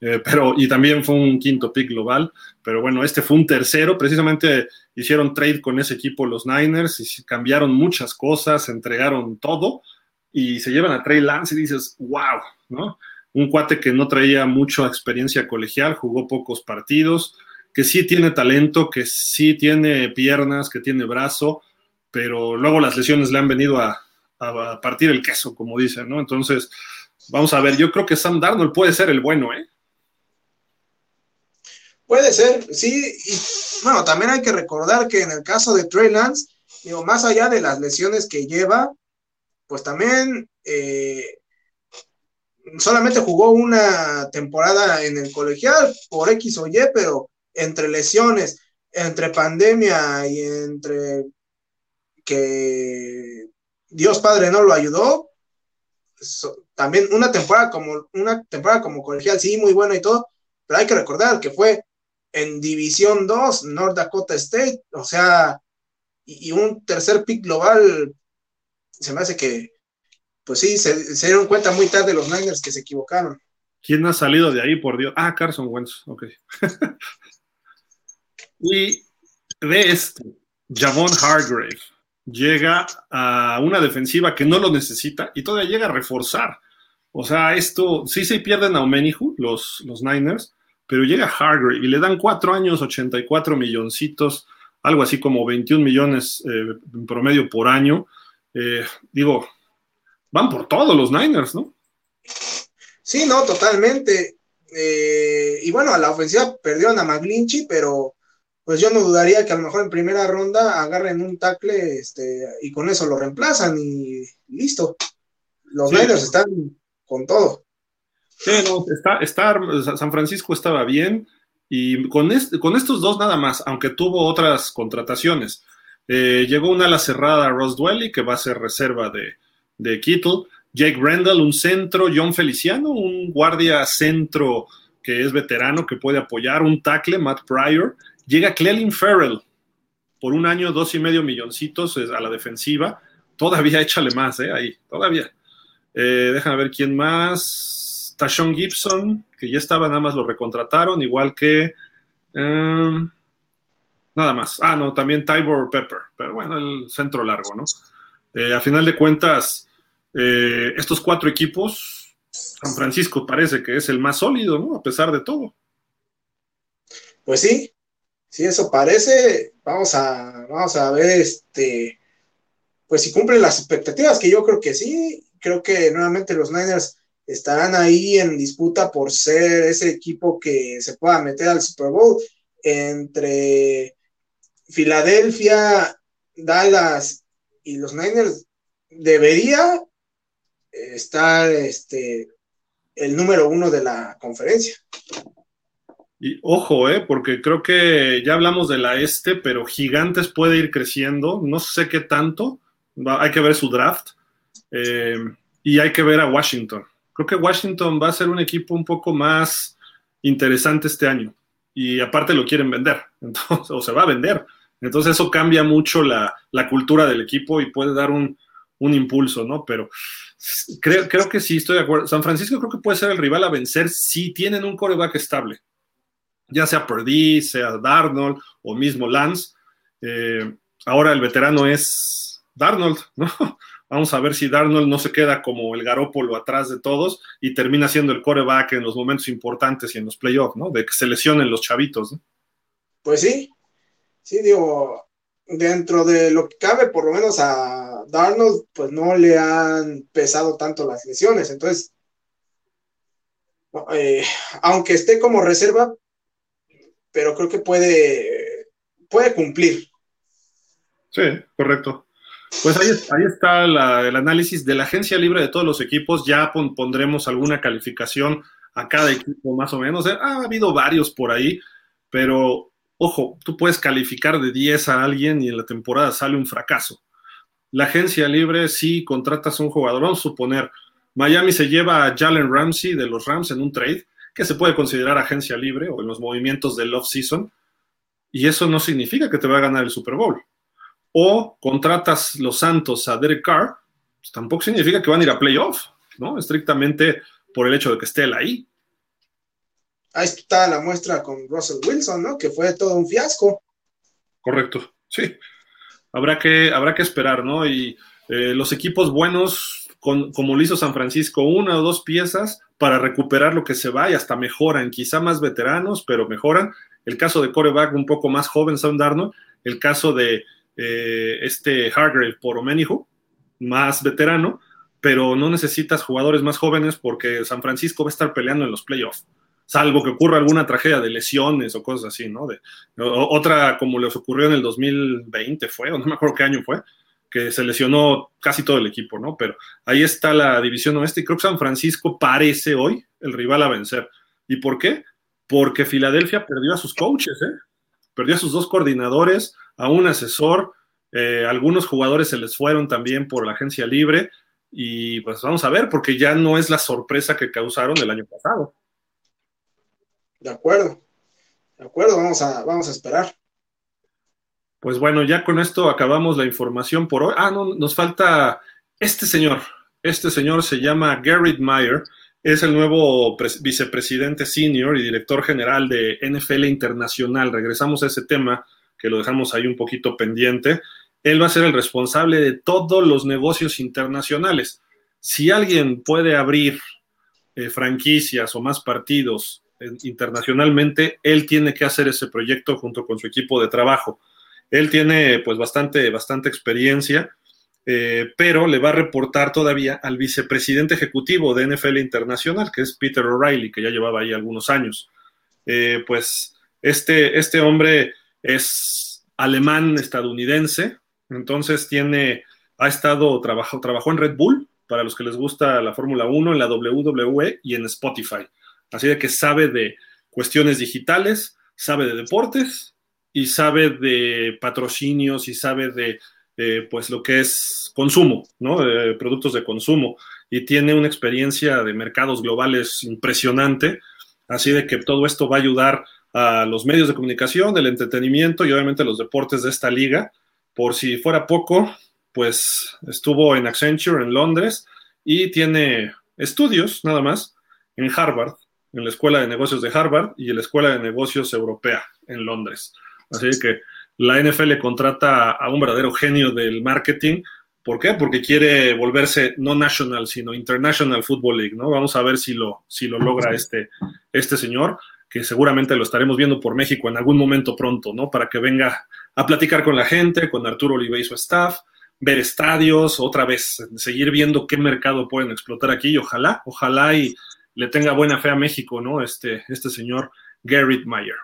eh, pero y también fue un quinto pick global, pero bueno, este fue un tercero, precisamente hicieron trade con ese equipo los Niners y cambiaron muchas cosas, entregaron todo y se llevan a Trey Lance y dices, wow, ¿no? Un cuate que no traía mucha experiencia colegial, jugó pocos partidos, que sí tiene talento, que sí tiene piernas, que tiene brazo, pero luego las lesiones le han venido a, a partir el queso, como dicen, ¿no? Entonces, vamos a ver, yo creo que Sam Darnold puede ser el bueno, ¿eh? Puede ser, sí. Y bueno, también hay que recordar que en el caso de Trey Lance, digo, más allá de las lesiones que lleva, pues también eh, solamente jugó una temporada en el colegial por X o Y, pero entre lesiones, entre pandemia y entre que Dios Padre no lo ayudó, también una temporada como una temporada como colegial sí muy buena y todo, pero hay que recordar que fue en División 2, North Dakota State, o sea, y, un tercer pick global, se me hace que, pues sí, se, dieron cuenta muy tarde los Niners que se equivocaron. ¿Quién ha salido de ahí, por Dios? Ah, Carson Wentz, ok. y de este, Javon Hargrave llega a una defensiva que no lo necesita y todavía llega a reforzar. O sea, esto, sí se pierden a Omenihu, los, los Niners, pero llega Hargrave y le dan cuatro años, 84 milloncitos, algo así como 21 millones eh, en promedio por año. Eh, digo, van por todos los Niners, ¿no? Sí, no, totalmente. Eh, y bueno, a la ofensiva perdieron a McGlinchy, pero pues yo no dudaría que a lo mejor en primera ronda agarren un tackle este, y con eso lo reemplazan y listo. Los Niners están con todo. Sí, no, está, está, San Francisco estaba bien y con, con estos dos nada más, aunque tuvo otras contrataciones. Eh, llegó una ala cerrada Ross Dwelly, que va a ser reserva de, de Kittle. Jake Randall, un centro. John Feliciano, un guardia centro que es veterano, que puede apoyar. Un tackle, Matt Pryor. Llega Clelin Farrell por un año, dos y medio milloncitos a la defensiva. Todavía échale más, ¿eh? Ahí, todavía. Eh, déjame ver quién más. Tashon Gibson, que ya estaba, nada más lo recontrataron, igual que. Em, nada más. Ah, no, también Tybor Pepper, pero bueno, el centro largo, ¿no? Eh, a final de cuentas, eh, estos cuatro equipos, San Francisco parece que es el más sólido, ¿no? A pesar de todo. Pues sí, sí, eso parece. Vamos a, vamos a ver, este, pues si cumplen las expectativas, que yo creo que sí. Creo que nuevamente los Niners estarán ahí en disputa por ser ese equipo que se pueda meter al Super Bowl entre Filadelfia, Dallas y los Niners. Debería estar este, el número uno de la conferencia. Y ojo, eh, porque creo que ya hablamos de la este, pero Gigantes puede ir creciendo. No sé qué tanto. hay que ver su draft. Eh, y hay que ver a Washington. Creo que Washington va a ser un equipo un poco más interesante este año. Y aparte lo quieren vender. Entonces, o se va a vender. Entonces eso cambia mucho la, cultura del equipo y puede dar un, impulso, ¿no? Pero creo, creo que sí, estoy de acuerdo. San Francisco creo que puede ser el rival a vencer si tienen un coreback estable, ya sea Purdy, sea Darnold o mismo Lance. Eh, ahora el veterano es Darnold, ¿no? Vamos a ver si Darnold no se queda como el garópolo atrás de todos y termina siendo el coreback en los momentos importantes y en los playoffs, ¿no? De que se lesionen los chavitos, ¿no? Pues sí, sí, digo, dentro de lo que cabe, por lo menos a Darnold, pues no le han pesado tanto las lesiones. Entonces, eh, aunque esté como reserva, pero creo que puede, puede cumplir. Sí, correcto. Pues ahí, ahí está el análisis de la agencia libre de todos los equipos. Ya pondremos alguna calificación a cada equipo más o menos. Ha habido varios por ahí, pero Ojo, tú puedes calificar de 10 a alguien y en la temporada sale un fracaso. La agencia libre, si contratas a un jugador, vamos a suponer, Miami se lleva a Jalen Ramsey de los Rams en un trade, que se puede considerar agencia libre o en los movimientos del off-season, y eso no significa que te va a ganar el Super Bowl. O contratas los Santos a Derek Carr, pues tampoco significa que van a ir a playoff, ¿no? Estrictamente por el hecho de que esté él ahí ahí está la muestra con Russell Wilson, ¿no? Que fue todo un fiasco. Correcto, sí. Habrá que, habrá que esperar, ¿no? Y eh, los equipos buenos, como lo hizo San Francisco, una o dos piezas para recuperar lo que se va y hasta mejoran, quizá más veteranos, pero mejoran. El caso de coreback un poco más joven, Sam Darnold, el caso de eh, este Hargrave por Omenihu, más veterano, pero no necesitas jugadores más jóvenes porque San Francisco va a estar peleando en los playoffs salvo que ocurra alguna tragedia de lesiones o cosas así, ¿no? De, otra como les ocurrió en el 2020 fue, o no me acuerdo qué año fue, que se lesionó casi todo el equipo, ¿no? Pero ahí está la división oeste y creo que San Francisco parece hoy el rival a vencer. ¿Y por qué? Porque Filadelfia perdió a sus coaches, ¿eh? perdió a sus dos coordinadores, a un asesor, eh, algunos jugadores se les fueron también por la agencia libre y pues vamos a ver porque ya no es la sorpresa que causaron el año pasado. De acuerdo, de acuerdo, vamos a, vamos a esperar. Pues bueno, ya con esto acabamos la información por hoy. Ah, no, nos falta este señor. Este señor se llama Garrett Meyer, es el nuevo vicepresidente senior y director general de NFL Internacional. Regresamos a ese tema que lo dejamos ahí un poquito pendiente. Él va a ser el responsable de todos los negocios internacionales. Si alguien puede abrir eh, franquicias o más partidos eh, internacionalmente, él tiene que hacer ese proyecto junto con su equipo de trabajo. Él tiene pues bastante, bastante experiencia eh, pero le va a reportar todavía al vicepresidente ejecutivo de NFL Internacional, que es Peter O'Reilly, que ya llevaba ahí algunos años. Pues este, este hombre es alemán estadounidense, entonces tiene, ha estado, trabajó, trabajó en Red Bull, para los que les gusta la Fórmula 1, en la WWE y en Spotify. Así de que sabe de cuestiones digitales, sabe de deportes y sabe de patrocinios y sabe de eh, pues lo que es consumo, ¿no? productos de consumo y tiene una experiencia de mercados globales impresionante, así de que todo esto va a ayudar a los medios de comunicación, el entretenimiento y obviamente los deportes de esta liga. Por si fuera poco, pues estuvo en Accenture en Londres y tiene estudios nada más en Harvard, en la Escuela de Negocios de Harvard y en la Escuela de Negocios Europea en Londres. Así que la NFL contrata a un verdadero genio del marketing. ¿Por qué? Porque quiere volverse no national, sino international football league, ¿no? Vamos a ver si lo, si lo logra este, este señor, que seguramente lo estaremos viendo por México en algún momento pronto, ¿no? Para que venga a platicar con la gente, con Arturo Olive y su staff, ver estadios, otra vez, seguir viendo qué mercado pueden explotar aquí y ojalá, ojalá y le tenga buena fe a México, ¿no? Este, este señor Garrett Meyer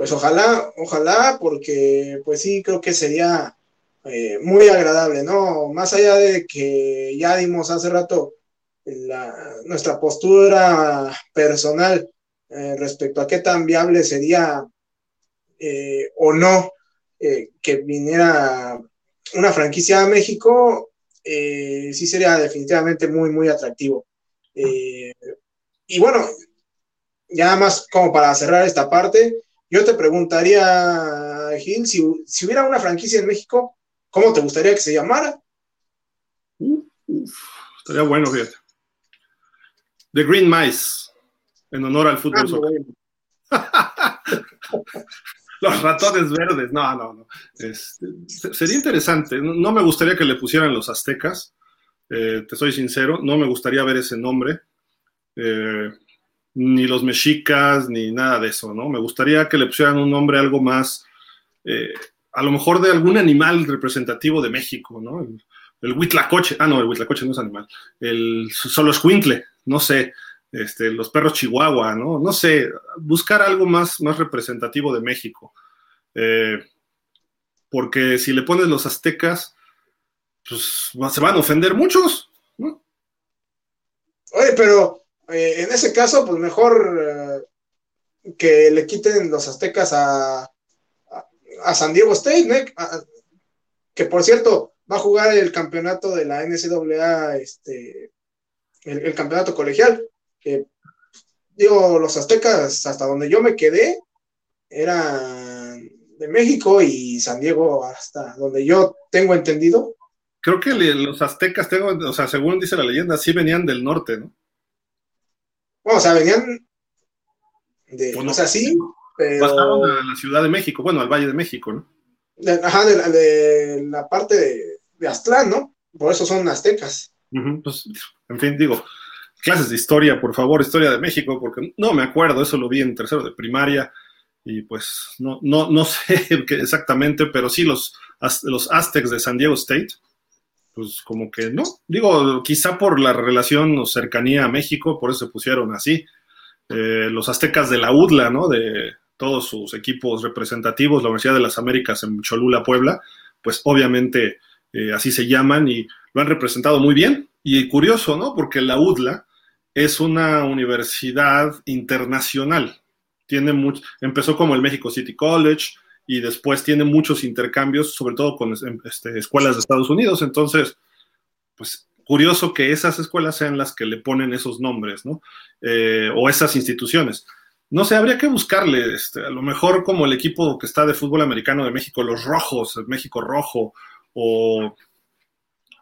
pues ojalá, ojalá, porque pues sí, creo que sería eh, muy agradable, ¿no? Más allá de que ya dimos hace rato nuestra postura personal eh, respecto a qué tan viable sería eh, o no que viniera una franquicia a México, sí sería definitivamente muy, muy atractivo. y bueno, ya más como para cerrar esta parte, yo te preguntaría, Gil, si, hubiera una franquicia en México, ¿cómo te gustaría que se llamara? estaría bueno, fíjate. The Green Mice, en honor al fútbol. Ah, los ratones verdes, no, no, no. Este, sería interesante. No, me gustaría que le pusieran los aztecas, eh, te soy sincero, no me gustaría ver ese nombre. Eh, ni los mexicas, ni nada de eso, ¿no? Me gustaría que le pusieran un nombre algo más, eh, a lo mejor de algún animal representativo de México, ¿no? El, huitlacoche, ah, no, el huitlacoche no es animal, el solo escuincle, no sé, este, los perros chihuahua, ¿no? No sé, buscar algo más, más representativo de México. Eh, porque si le pones los aztecas, pues se van a ofender muchos, ¿no? Oye, pero eh, en ese caso, pues mejor eh, que le quiten los aztecas a, a, San Diego State, que por cierto va a jugar el campeonato de la NCAA, este, el, campeonato colegial. Que, digo, los aztecas, hasta donde yo me quedé, eran de México y San Diego, hasta donde yo tengo entendido. Creo que los aztecas, tengo, o sea, según dice la leyenda, sí venían del norte, ¿no? Bueno, o sea, venían de, o sea, sí, pero... Pasaron a la Ciudad de México, bueno, al Valle de México, ¿no? ajá, de, la parte de, de, Aztlán, ¿no? Por eso son aztecas. pues, en fin, digo, clases de historia, por favor, historia de México, porque no me acuerdo, eso lo vi en tercero de primaria, y pues no, no, no sé exactamente, pero sí los, los Aztecs de San Diego State, pues como que no. Digo, quizá por la relación o cercanía a México, por eso se pusieron así. Eh, los aztecas de la UDLA, ¿no? De todos sus equipos representativos, la Universidad de las Américas en Cholula, Puebla, pues obviamente eh, así se llaman y lo han representado muy bien. Y curioso, ¿no? Porque la UDLA es una universidad internacional. tiene mucho, empezó como el México City College y después tiene muchos intercambios, sobre todo con este, escuelas de Estados Unidos. Entonces, pues curioso que esas escuelas sean las que le ponen esos nombres, ¿no? Eh, o esas instituciones. No sé, habría que buscarle, este, a lo mejor como el equipo que está de fútbol americano de México, los rojos, el México rojo, o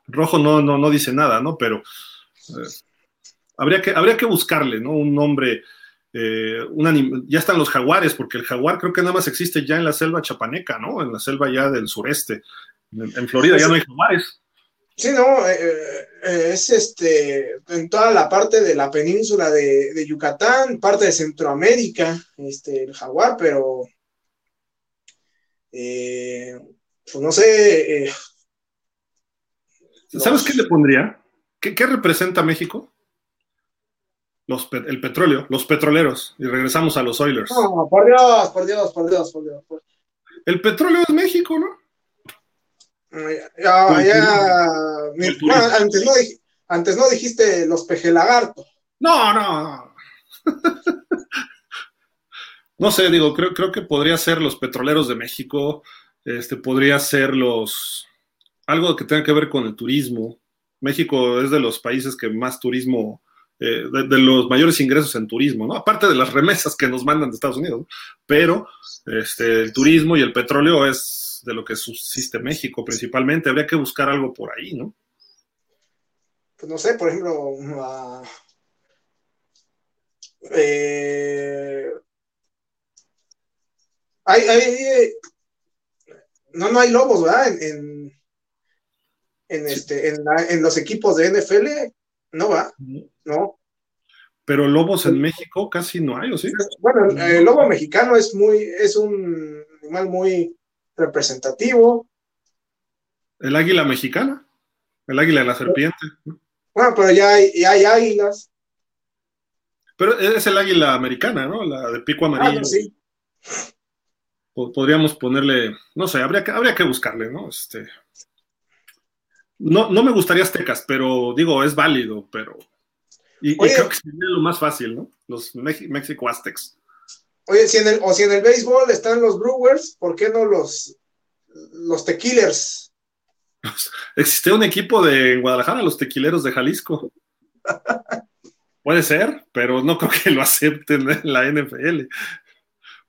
rojo no, no, no dice nada, ¿no? Pero eh, habría, que, habría que buscarle, ¿no? Un nombre, eh, ya están los jaguares, porque el jaguar creo que nada más existe ya en la selva chapaneca, ¿no? En la selva ya del sureste. En, Florida ya no hay jaguares. Sí, no, es este, en toda la parte de la península de, Yucatán, parte de Centroamérica, este, el jaguar, pero eh, pues no sé. Eh, ¿Sabes qué le pondría? ¿Qué, representa México? Los, el petróleo, los petroleros, y regresamos a los Oilers. No, por Dios, por Dios, por Dios, por Dios. El petróleo es México, ¿no? Ya, ya, antes no, antes no dijiste los pejelagarto. No, no, no. no sé, digo, creo, creo que podría ser los petroleros de México, este, podría ser los algo que tenga que ver con el turismo. México es de los países que más turismo, eh, de, los mayores ingresos en turismo, ¿no? Aparte de las remesas que nos mandan de Estados Unidos, pero este, el turismo y el petróleo es de lo que subsiste México principalmente. Habría que buscar algo por ahí, ¿no? pues no sé, por ejemplo, eh, hay, hay, no, no hay lobos, ¿verdad? En, en, este, en, los equipos de NFL, no va, no. Pero lobos en México casi no hay, ¿o sí? Bueno, el lobo mexicano es muy, es un animal muy representativo. El águila mexicana, el águila de la serpiente. Bueno, pero ya hay, hay águilas. Pero es el águila americana, ¿no? La de pico amarillo. Ah, sí. Podríamos ponerle, no sé, habría que, habría que buscarle, ¿no? Este, no, no me gustaría aztecas, pero digo, es válido, pero. Y, creo que sería lo más fácil, ¿no? Los México Aztecs. Oye, si en el, o si en el béisbol están los Brewers, ¿por qué no los, los Tequilers? Existe un equipo de Guadalajara, los tequileros de Jalisco. Puede ser, pero no creo que lo acepten en la NFL.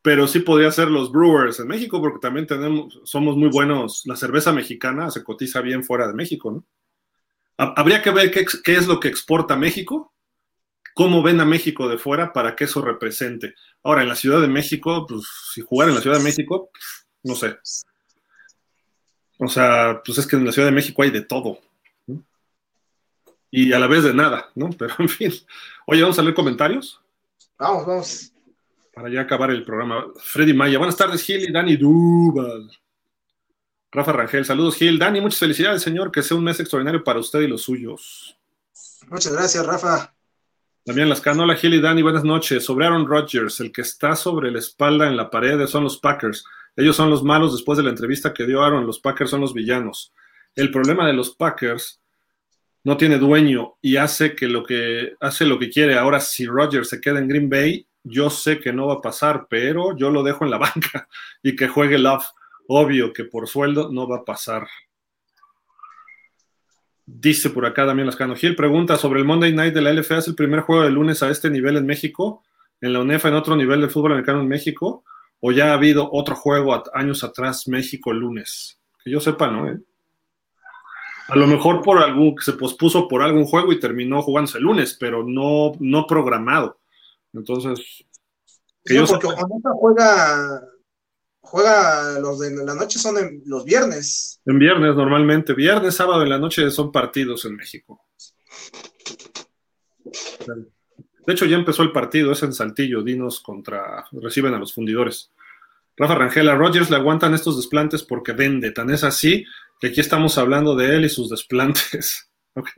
Pero sí podría ser los Brewers en México, porque también tenemos, somos muy buenos. La cerveza mexicana se cotiza bien fuera de México, ¿no? Habría que ver qué, es lo que exporta México, cómo ven a México de fuera para que eso represente. Ahora, en la Ciudad de México, pues si jugar en la Ciudad de México, no sé, o sea, pues es que en la Ciudad de México hay de todo. Y a la vez de nada, ¿no? Pero en fin. Oye, vamos a leer comentarios. Vamos, vamos. Para ya acabar el programa. Freddy Maya. Buenas tardes, Gil y Dani Duval. Rafa Rangel. Saludos, Gil. Dani, muchas felicidades, señor. Que sea un mes extraordinario para usted y los suyos. Muchas gracias, Rafa. También las canolas, Gil y Dani, buenas noches. Sobre Aaron Rodgers, el que está sobre la espalda en la pared son los Packers. Ellos son los malos después de la entrevista que dio Aaron, los Packers son los villanos. El problema de los Packers no tiene dueño y hace que lo que hace lo que quiere. Ahora si Rodgers se queda en Green Bay, yo sé que no va a pasar, pero yo lo dejo en la banca y que juegue Love. Obvio que por sueldo no va a pasar. Dice por acá Damián Lascano. Gil pregunta sobre el Monday Night de la LFA. ¿Es el primer juego de lunes a este nivel en México? ¿En la UNEFA en otro nivel de fútbol americano en México? o ya ha habido otro juego años atrás, México lunes. Que yo sepa, ¿no? ¿Eh? A lo mejor por algún, se pospuso por algún juego y terminó jugándose el lunes, pero no, no programado. Entonces, que yo porque juega, juega los de la noche son los viernes. En viernes normalmente, viernes, sábado en la noche son partidos en México. De hecho, ya empezó el partido, es en Saltillo, Dinos contra, reciben a los fundidores. Rafa Rangel, a Rogers le aguantan estos desplantes porque vende, tan es así que aquí estamos hablando de él y sus desplantes. ok.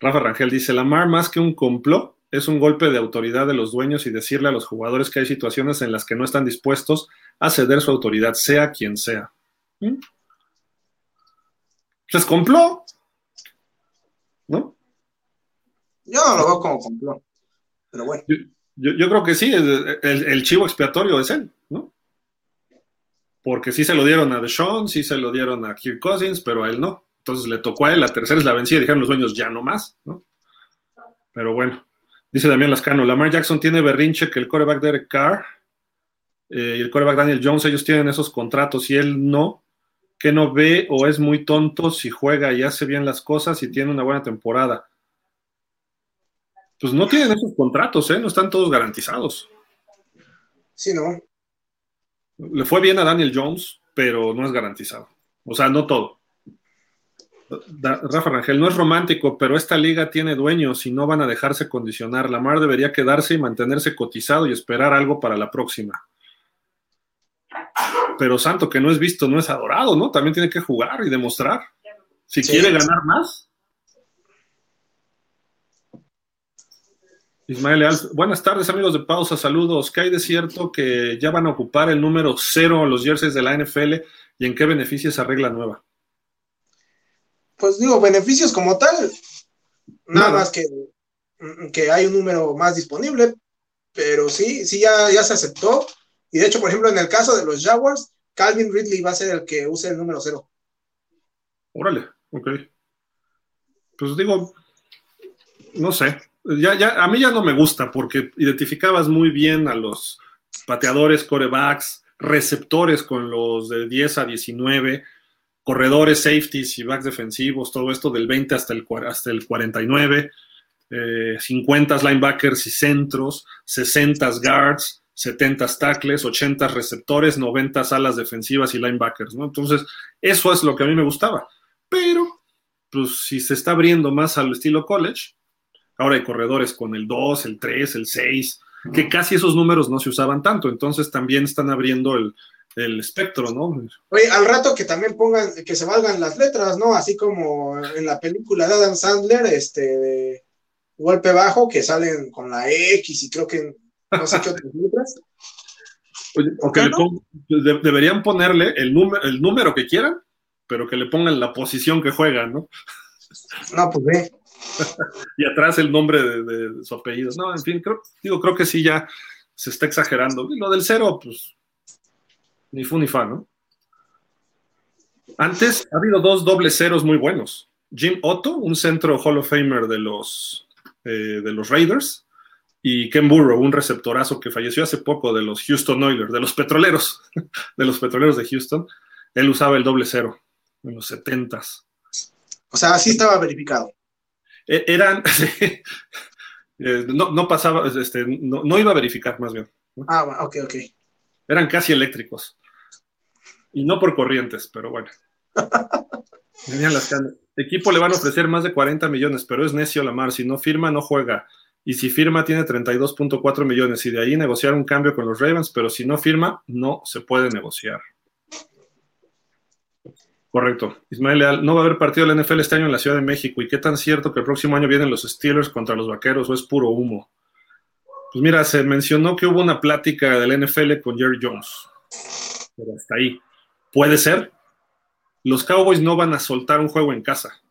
Rafa Rangel dice, la Mar más que un complot es un golpe de autoridad de los dueños y decirle a los jugadores que hay situaciones en las que no están dispuestos a ceder su autoridad, sea quien sea. ¿Mm? Es complot, ¿no? Yo no lo veo como complot, pero bueno. Yo, creo que sí, el, chivo expiatorio es él, ¿no? Porque sí se lo dieron a Deshaun, sí se lo dieron a Kirk Cousins, pero a él no. Entonces le tocó a él, la tercera es la vencida, dijeron los dueños ya no más, ¿no? Pero bueno, dice Damián Lascano, Lamar Jackson tiene berrinche que el coreback Derek Carr eh, y el coreback Daniel Jones, ellos tienen esos contratos y él no, que no ve o es muy tonto si juega y hace bien las cosas y tiene una buena temporada. Pues no tienen esos contratos, ¿eh? No están todos garantizados. Sí, no. Le fue bien a Daniel Jones, pero no es garantizado. O sea, no todo. Rafa Rangel, no es romántico, pero esta liga tiene dueños y no van a dejarse condicionar. Lamar debería quedarse y mantenerse cotizado y esperar algo para la próxima. Pero Santo, que no es visto, no es adorado, ¿no? También tiene que jugar y demostrar. Si quiere ganar más. Ismael Leal, buenas tardes amigos de Pausa, saludos. ¿Qué hay de cierto que ya van a ocupar el número cero los jerseys de la NFL y en qué beneficia esa regla nueva? Pues digo, beneficios como tal, nada, más que, que hay un número más disponible, pero sí, sí ya, ya se aceptó. Y de hecho, por ejemplo, en el caso de los Jaguars, Calvin Ridley va a ser el que use el número cero. Órale, ok. Pues digo, no sé, ya, ya, a mí ya no me gusta porque identificabas muy bien a los pateadores, corebacks, receptores con los de 10 a 19, corredores, safeties y backs defensivos, todo esto del 20 hasta el, hasta el 49, 50 linebackers y centros, 60 guards, 70 tackles, 80 receptores, 90 alas defensivas y linebackers, ¿no? Entonces, eso es lo que a mí me gustaba. Pero, pues si se está abriendo más al estilo college, Ahora hay corredores con el 2, el 3, el 6, que casi esos números no se usaban tanto. Entonces también están abriendo el, espectro, ¿no? Oye, al rato que también pongan, que se valgan las letras, ¿no? Así como en la película de Adam Sandler, este, de golpe bajo, que salen con la X y creo que no sé qué otras letras. Oye, deberían ponerle el, número, el número que quieran, pero que le pongan la posición que juegan, ¿no? No, pues ve. y atrás el nombre de, su apellido. No, en fin, creo, digo, creo que sí ya se está exagerando. lo del cero, pues, ni fu ni fa, ¿no? Antes ha habido dos dobles ceros muy buenos. Jim Otto, un centro Hall of Famer de los, eh, de los Raiders, y Ken Burrow, un receptorazo que falleció hace poco de los Houston Oilers, de los petroleros, de los petroleros de Houston. Él usaba el doble cero en los setentas. O sea, así estaba verificado. E-, eran, eh, no, pasaba, este, no, iba a verificar más bien. Ah, ok, ok. Eran casi eléctricos. Y no por corrientes, pero bueno. las Equipo le van a ofrecer más de 40 millones, pero es necio la mar. Si no firma, no juega. Y si firma, tiene 32.4 millones. Y de ahí negociar un cambio con los Ravens, pero si no firma, no se puede negociar. Correcto. Ismael Leal, no va a haber partido de la NFL este año en la Ciudad de México. ¿Y qué tan cierto que el próximo año vienen los Steelers contra los Vaqueros o es puro humo? Pues mira, se mencionó que hubo una plática del NFL con Jerry Jones. Pero hasta ahí. Puede ser. Los Cowboys no van a soltar un juego en casa.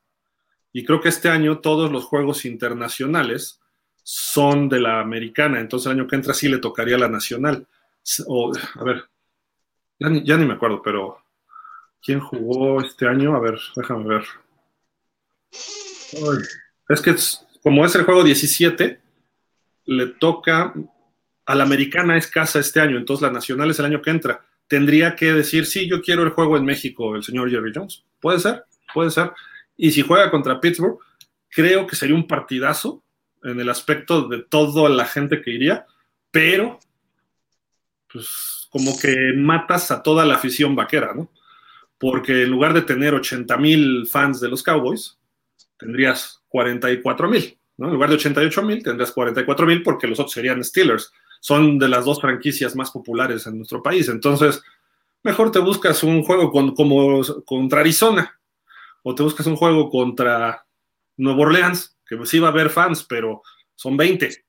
Y creo que este año todos los juegos internacionales son de la americana. Entonces el año que entra sí le tocaría la nacional. A ver, ya ni me acuerdo, pero ¿Quién jugó este año? A ver, déjame ver. es que como es el juego 17, le toca a la americana es casa este año, entonces la nacional es el año que entra. Tendría que decir, sí, yo quiero el juego en México, el señor Jerry Jones. Puede ser, puede ser. Y si juega contra Pittsburgh, creo que sería un partidazo en el aspecto de toda la gente que iría, pero pues como que matas a toda la afición vaquera, ¿no? porque en lugar de tener 80 mil fans de los Cowboys, tendrías 44 mil, ¿no? En lugar de 88 mil, tendrías 44 mil porque los otros serían Steelers. Son de las dos franquicias más populares en nuestro país. Entonces, mejor te buscas un juego como contra Arizona o te buscas un juego contra Nueva Orleans, que sí va a haber fans, pero son 20.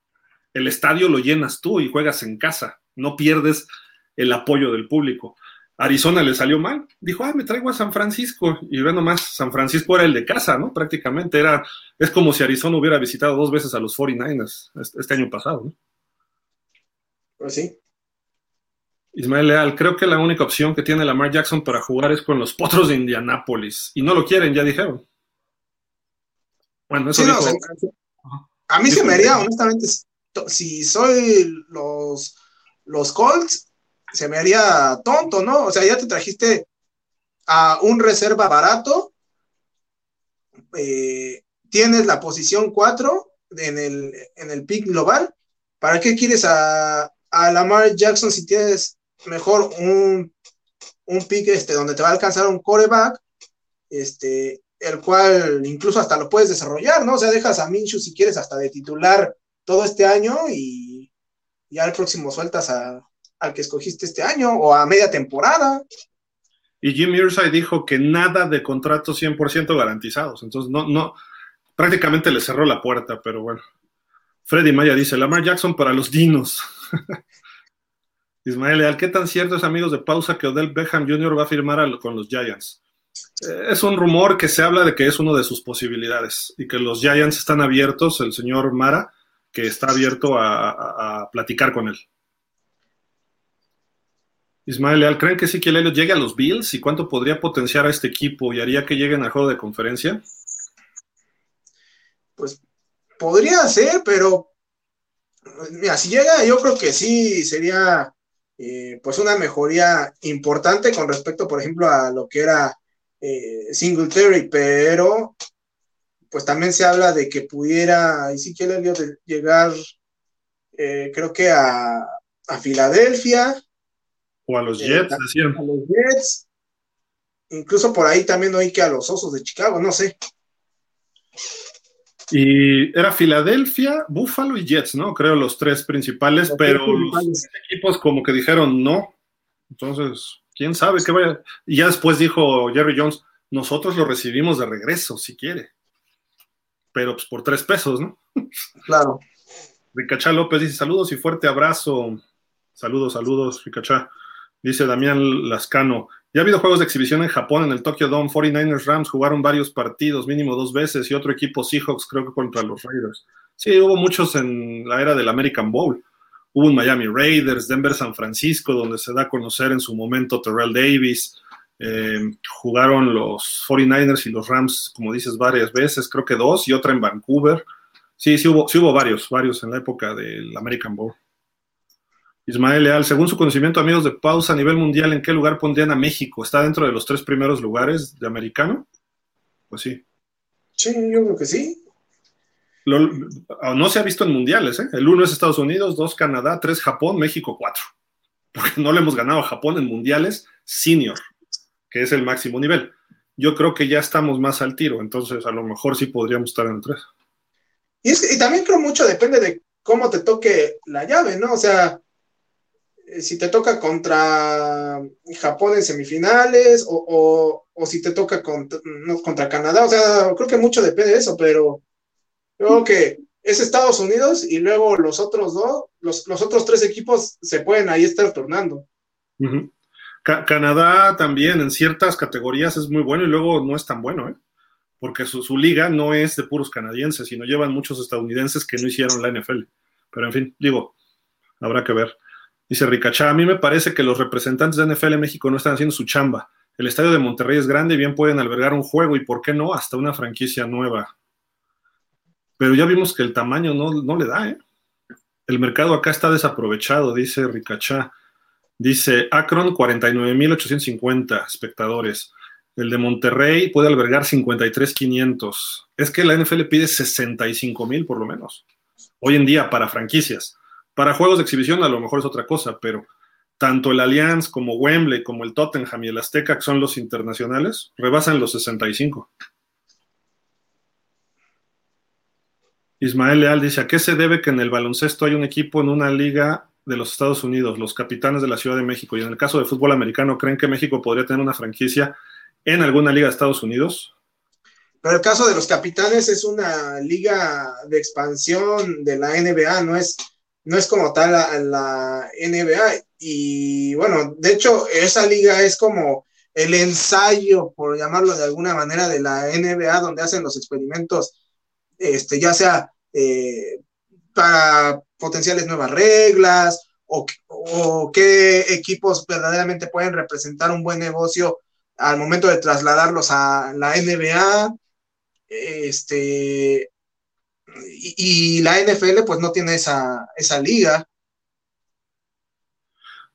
El estadio lo llenas tú y juegas en casa. No pierdes el apoyo del público. Arizona le salió mal. Dijo, ah, me traigo a San Francisco. Y ve nomás, San Francisco era el de casa, ¿no? Prácticamente era, es como si Arizona hubiera visitado dos veces a los 49ers este, este año pasado, ¿no? Pues sí. Ismael Leal, creo que la única opción que tiene Lamar Jackson para jugar es con los potros de Indianápolis. Y no lo quieren, ya dijeron. Bueno, eso dijo... a mí se me haría, honestamente, si soy los, los Colts, se me haría tonto, ¿no? O sea, ya te trajiste a un reserva barato, eh, tienes la posición 4 en el, en el pick global. ¿Para qué quieres a, a Lamar Jackson si tienes mejor un, un pick este, donde te va a alcanzar un coreback, este, el cual incluso hasta lo puedes desarrollar, ¿no? O sea, dejas a Minshew si quieres hasta de titular todo este año y ya al próximo sueltas al que escogiste este año o a media temporada. Y Jim Irsay dijo que nada de contratos 100% garantizados, entonces no, no, prácticamente le cerró la puerta, pero bueno. Freddy Maya dice, Lamar Jackson para los dinos. Ismael Leal, ¿qué tan cierto es, amigos de pausa, que Odell Beckham Jr. va a firmar con los Giants? Eh, es un rumor que se habla de que es una de sus posibilidades y que los Giants están abiertos, el señor Mara, que está abierto a, platicar con él. Ismael Leal, ¿creen que que Elliott llegue a los Bills y cuánto podría potenciar a este equipo y haría que lleguen al juego de conferencia? Pues podría ser, pero mira, si llega, yo creo que sí sería eh, pues una mejoría importante con respecto, por ejemplo, a lo que era eh, Singletary, pero pues también se habla de que pudiera Ezequiel Elliott llegar, eh, creo que a, a, Filadelfia. O a los Jets, decían. A los Jets. Incluso por ahí también oí que a los Osos de Chicago, no sé. Y era Filadelfia, Buffalo y Jets, ¿no? Creo los tres principales, pero los equipos como que dijeron no. Entonces, quién sabe qué vaya. Y ya después dijo Jerry Jones, nosotros lo recibimos de regreso, si quiere. Pero pues por tres pesos, ¿no? Claro. Ricachá López dice saludos y fuerte abrazo. Saludos, saludos, Ricachá. Dice Damián Lascano, ya ha habido juegos de exhibición en Japón, en el Tokyo Dome. 49ers Rams jugaron varios partidos, mínimo dos veces, y otro equipo Seahawks, creo que contra los Raiders. Sí, hubo muchos en la era del American Bowl. Hubo un Miami Raiders, Denver San Francisco, donde se da a conocer en su momento Terrell Davis. Eh, jugaron los 49ers y los Rams, como dices, varias veces, creo que dos, y otra en Vancouver. Sí, sí hubo, sí hubo varios, varios en la época del American Bowl. Ismael Leal, según su conocimiento, amigos de pausa a nivel mundial, ¿en qué lugar pondrían a México? ¿Está dentro de los tres primeros lugares de americano? Pues sí. Sí, yo creo que sí. no se ha visto en mundiales, ¿eh? El uno es Estados Unidos, dos Canadá, tres Japón, México cuatro. Porque no le hemos ganado a Japón en mundiales senior, que es el máximo nivel. Yo creo que ya estamos más al tiro, entonces a lo mejor sí podríamos estar en tres. Y, y también creo mucho depende de cómo te toque la llave, ¿no? O sea, si te toca contra Japón en semifinales o, si te toca contra, Canadá. O sea, creo que mucho depende de eso, pero creo que es Estados Unidos y luego los otros dos, los, otros tres equipos se pueden ahí estar tornando. Canadá también en ciertas categorías es muy bueno y luego no es tan bueno, ¿eh? porque su, su, liga no es de puros canadienses, sino llevan muchos estadounidenses que no hicieron la NFL. Pero en fin, digo, habrá que ver. Dice Ricachá, a mí me parece que los representantes de NFL en México no están haciendo su chamba. El estadio de Monterrey es grande y bien pueden albergar un juego y, ¿por qué no?, hasta una franquicia nueva. Pero ya vimos que el tamaño no, le da, ¿eh? El mercado acá está desaprovechado, dice Ricachá. Dice Akron, 49.850 espectadores. El de Monterrey puede albergar 53.500. Es que la NFL pide 65.000 por lo menos. Hoy en día para franquicias. Para juegos de exhibición a lo mejor es otra cosa, pero tanto el Allianz como Wembley, como el Tottenham y el Azteca, que son los internacionales, rebasan los 65. Ismael Leal dice, ¿a qué se debe que en el baloncesto hay un equipo en una liga de los Estados Unidos, los capitanes de la Ciudad de México? Y en el caso de fútbol americano, ¿creen que México podría tener una franquicia en alguna liga de Estados Unidos? Pero el caso de los capitanes es una liga de expansión de la NBA, no es no es como tal la, NBA. Y bueno, de hecho, esa liga es como el ensayo, por llamarlo de alguna manera, de la NBA, donde hacen los experimentos, este, ya sea eh, para potenciales nuevas reglas o, qué equipos verdaderamente pueden representar un buen negocio al momento de trasladarlos a la NBA. Este, y, la NFL pues no tiene esa, esa liga.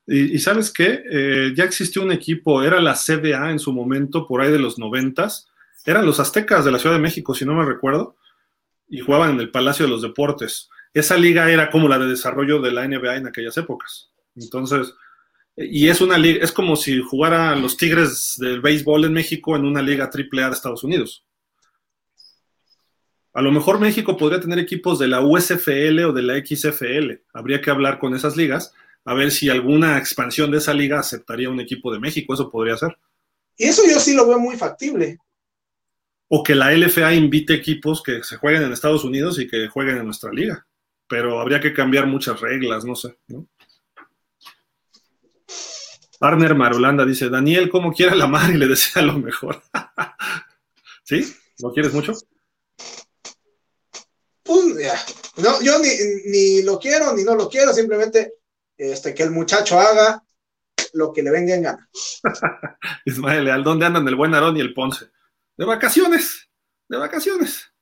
Y, sabes qué, eh, ya existió un equipo, era la CBA en su momento, por ahí de los noventas, eran los aztecas de la Ciudad de México, si no me recuerdo, y jugaban en el Palacio de los Deportes. Esa liga era como la de desarrollo de la NBA en aquellas épocas. Entonces, y es una liga, es como si jugaran los Tigres del béisbol en México en una liga AAA de Estados Unidos. A lo mejor México podría tener equipos de la USFL o de la XFL. Habría que hablar con esas ligas a ver si alguna expansión de esa liga aceptaría un equipo de México. Eso podría ser. Y eso yo sí lo veo muy factible o que la LFA invite equipos que se jueguen en Estados Unidos y que jueguen en nuestra liga. Pero habría que cambiar muchas reglas, no sé. ¿no? Arner Marulanda dice, Daniel, como quiera la madre y le desea lo mejor. ¿Sí? ¿Lo quieres mucho? Pues, no, yo ni, lo quiero ni no lo quiero, simplemente este, que el muchacho haga lo que le venga en gana. Ismael ¿al ¿dónde andan el buen Aarón y el Ponce? de vacaciones, de vacaciones.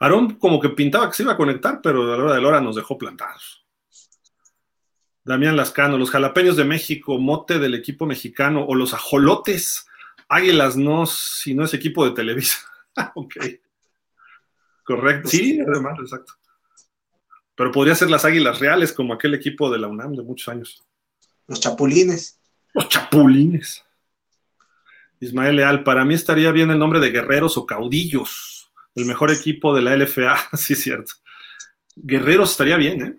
Aarón como que pintaba que se iba a conectar, pero a la hora de la hora nos dejó plantados. Damián Lascano, los jalapeños de México, mote del equipo mexicano, o los ajolotes, águilas no, si no es equipo de Televisa. ok. Correcto. Sí, además, exacto. Pero podría ser las águilas reales, como aquel equipo de la UNAM de muchos años. Los chapulines. Los chapulines. Ismael Leal, para mí estaría bien el nombre de Guerreros o Caudillos, el mejor equipo de la LFA, sí es cierto. Guerreros estaría bien, ¿eh?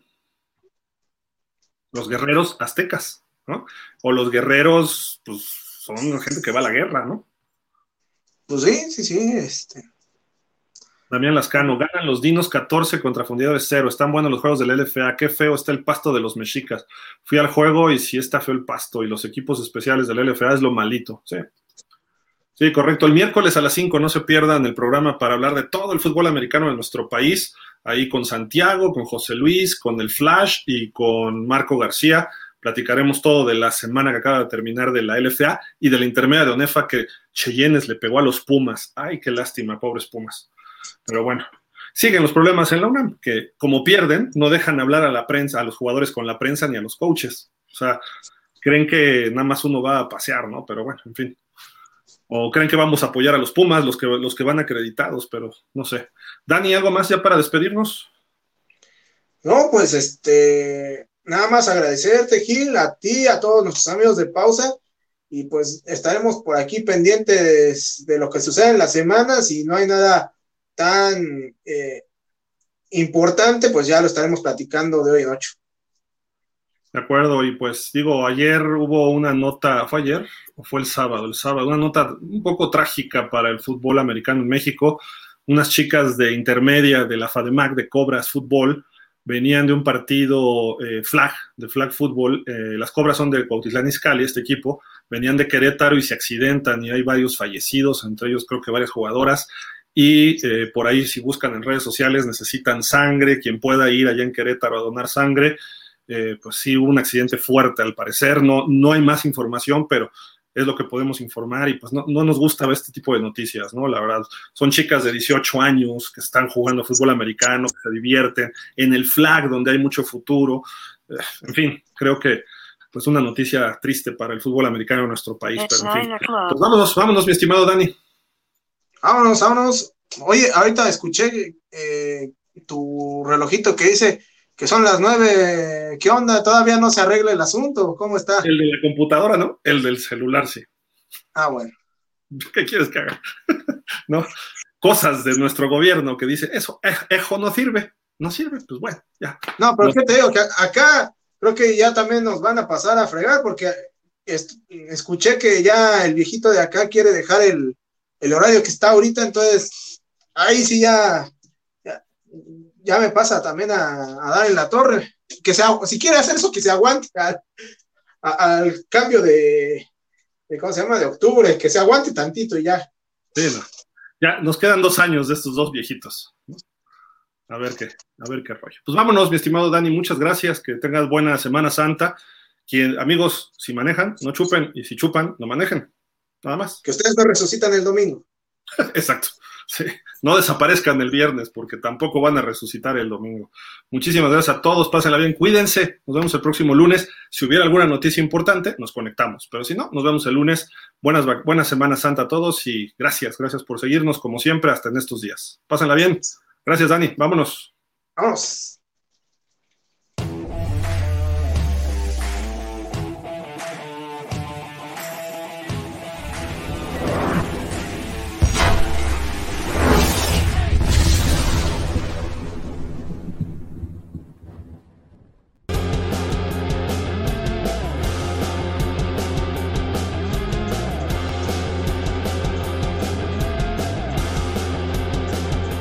Los guerreros aztecas, ¿no? O los guerreros, pues son gente que va a la guerra, ¿no? Pues sí, sí, sí, este. Damián Lascano, ganan los Dinos 14 contra Fundidores 0. Están buenos los juegos del LFA. Qué feo está el pasto de los mexicas. Fui al juego y sí está feo el pasto. Y los equipos especiales del LFA es lo malito. Sí. Sí, correcto. El miércoles a las 5 no se pierdan el programa para hablar de todo el fútbol americano de nuestro país, ahí con Santiago, con José Luis, con el Flash y con Marco García. Platicaremos todo de la semana que acaba de terminar de la LFA y de la intermedia de ONEFA que Cheyennes le pegó a los Pumas. Ay, qué lástima, pobres Pumas. Pero bueno, siguen los problemas en la UNAM, que como pierden, no dejan hablar a la prensa, a los jugadores con la prensa ni a los coaches. O sea, creen que nada más uno va a pasear, ¿no? Pero bueno, en fin o creen que vamos a apoyar a los Pumas, los que, los que van acreditados, pero no sé. Dani, ¿algo más ya para despedirnos? No, pues este, nada más agradecerte, Gil, a ti, a todos nuestros amigos de pausa, y pues estaremos por aquí pendientes de lo que sucede en la semana, si no hay nada tan eh, importante, pues ya lo estaremos platicando de hoy en ocho. De acuerdo, y pues digo, ayer hubo una nota, ¿fue ayer o fue el sábado? El sábado, una nota un poco trágica para el fútbol americano en México. Unas chicas de intermedia de la FADEMAC de Cobras Fútbol venían de un partido eh, flag, de flag fútbol. Eh, las Cobras son de Cuautitlán Izcalli, este equipo. Venían de Querétaro y se accidentan y hay varios fallecidos, entre ellos creo que varias jugadoras. Y eh, por ahí, si buscan en redes sociales, necesitan sangre. Quien pueda ir allá en Querétaro a donar sangre eh, pues sí hubo un accidente fuerte al parecer, no, no hay más información, pero es lo que podemos informar y pues no, nos gusta ver este tipo de noticias, ¿no? La verdad, son chicas de 18 años que están jugando fútbol americano, que se divierten, en el flag donde hay mucho futuro, eh, en fin, creo que pues una noticia triste para el fútbol americano en nuestro país, pero en fin. Pues vámonos, vámonos, mi estimado Dani. Vámonos, vámonos. Oye, ahorita escuché eh, tu relojito que dice que son las nueve, ¿qué onda? Todavía no se arregla el asunto, ¿cómo está? El de la computadora, ¿no? El del celular, sí. Ah, bueno. ¿Qué quieres que haga? ¿No? Cosas de nuestro gobierno que dice, eso, ejo no sirve, no sirve, pues bueno, ya. No, pero ¿qué te digo? Que acá creo que ya también nos van a pasar a fregar porque escuché que ya el viejito de acá quiere dejar el, el horario que está ahorita, entonces ahí sí ya ya me pasa también a, dar en la torre. Que sea, si quiere hacer eso, que se aguante al, cambio de, ¿cómo se llama? De octubre, que se aguante tantito y ya. Sí, Ya nos quedan dos años de estos dos viejitos. A ver qué, a ver qué rollo. Pues vámonos, mi estimado Dani, muchas gracias, que tengas buena Semana Santa. Quien, amigos, si manejan, no chupen, y si chupan, no manejen. Nada más. Que ustedes no resucitan el domingo. Exacto. Sí. No desaparezcan el viernes porque tampoco van a resucitar el domingo. Muchísimas gracias a todos, pásenla bien, cuídense. Nos vemos el próximo lunes. Si hubiera alguna noticia importante, nos conectamos. Pero si no, nos vemos el lunes. Buenas, buenas Semana Santa a todos y gracias, gracias por seguirnos como siempre hasta en estos días. Pásenla bien. Gracias, Dani. Vámonos. Vamos.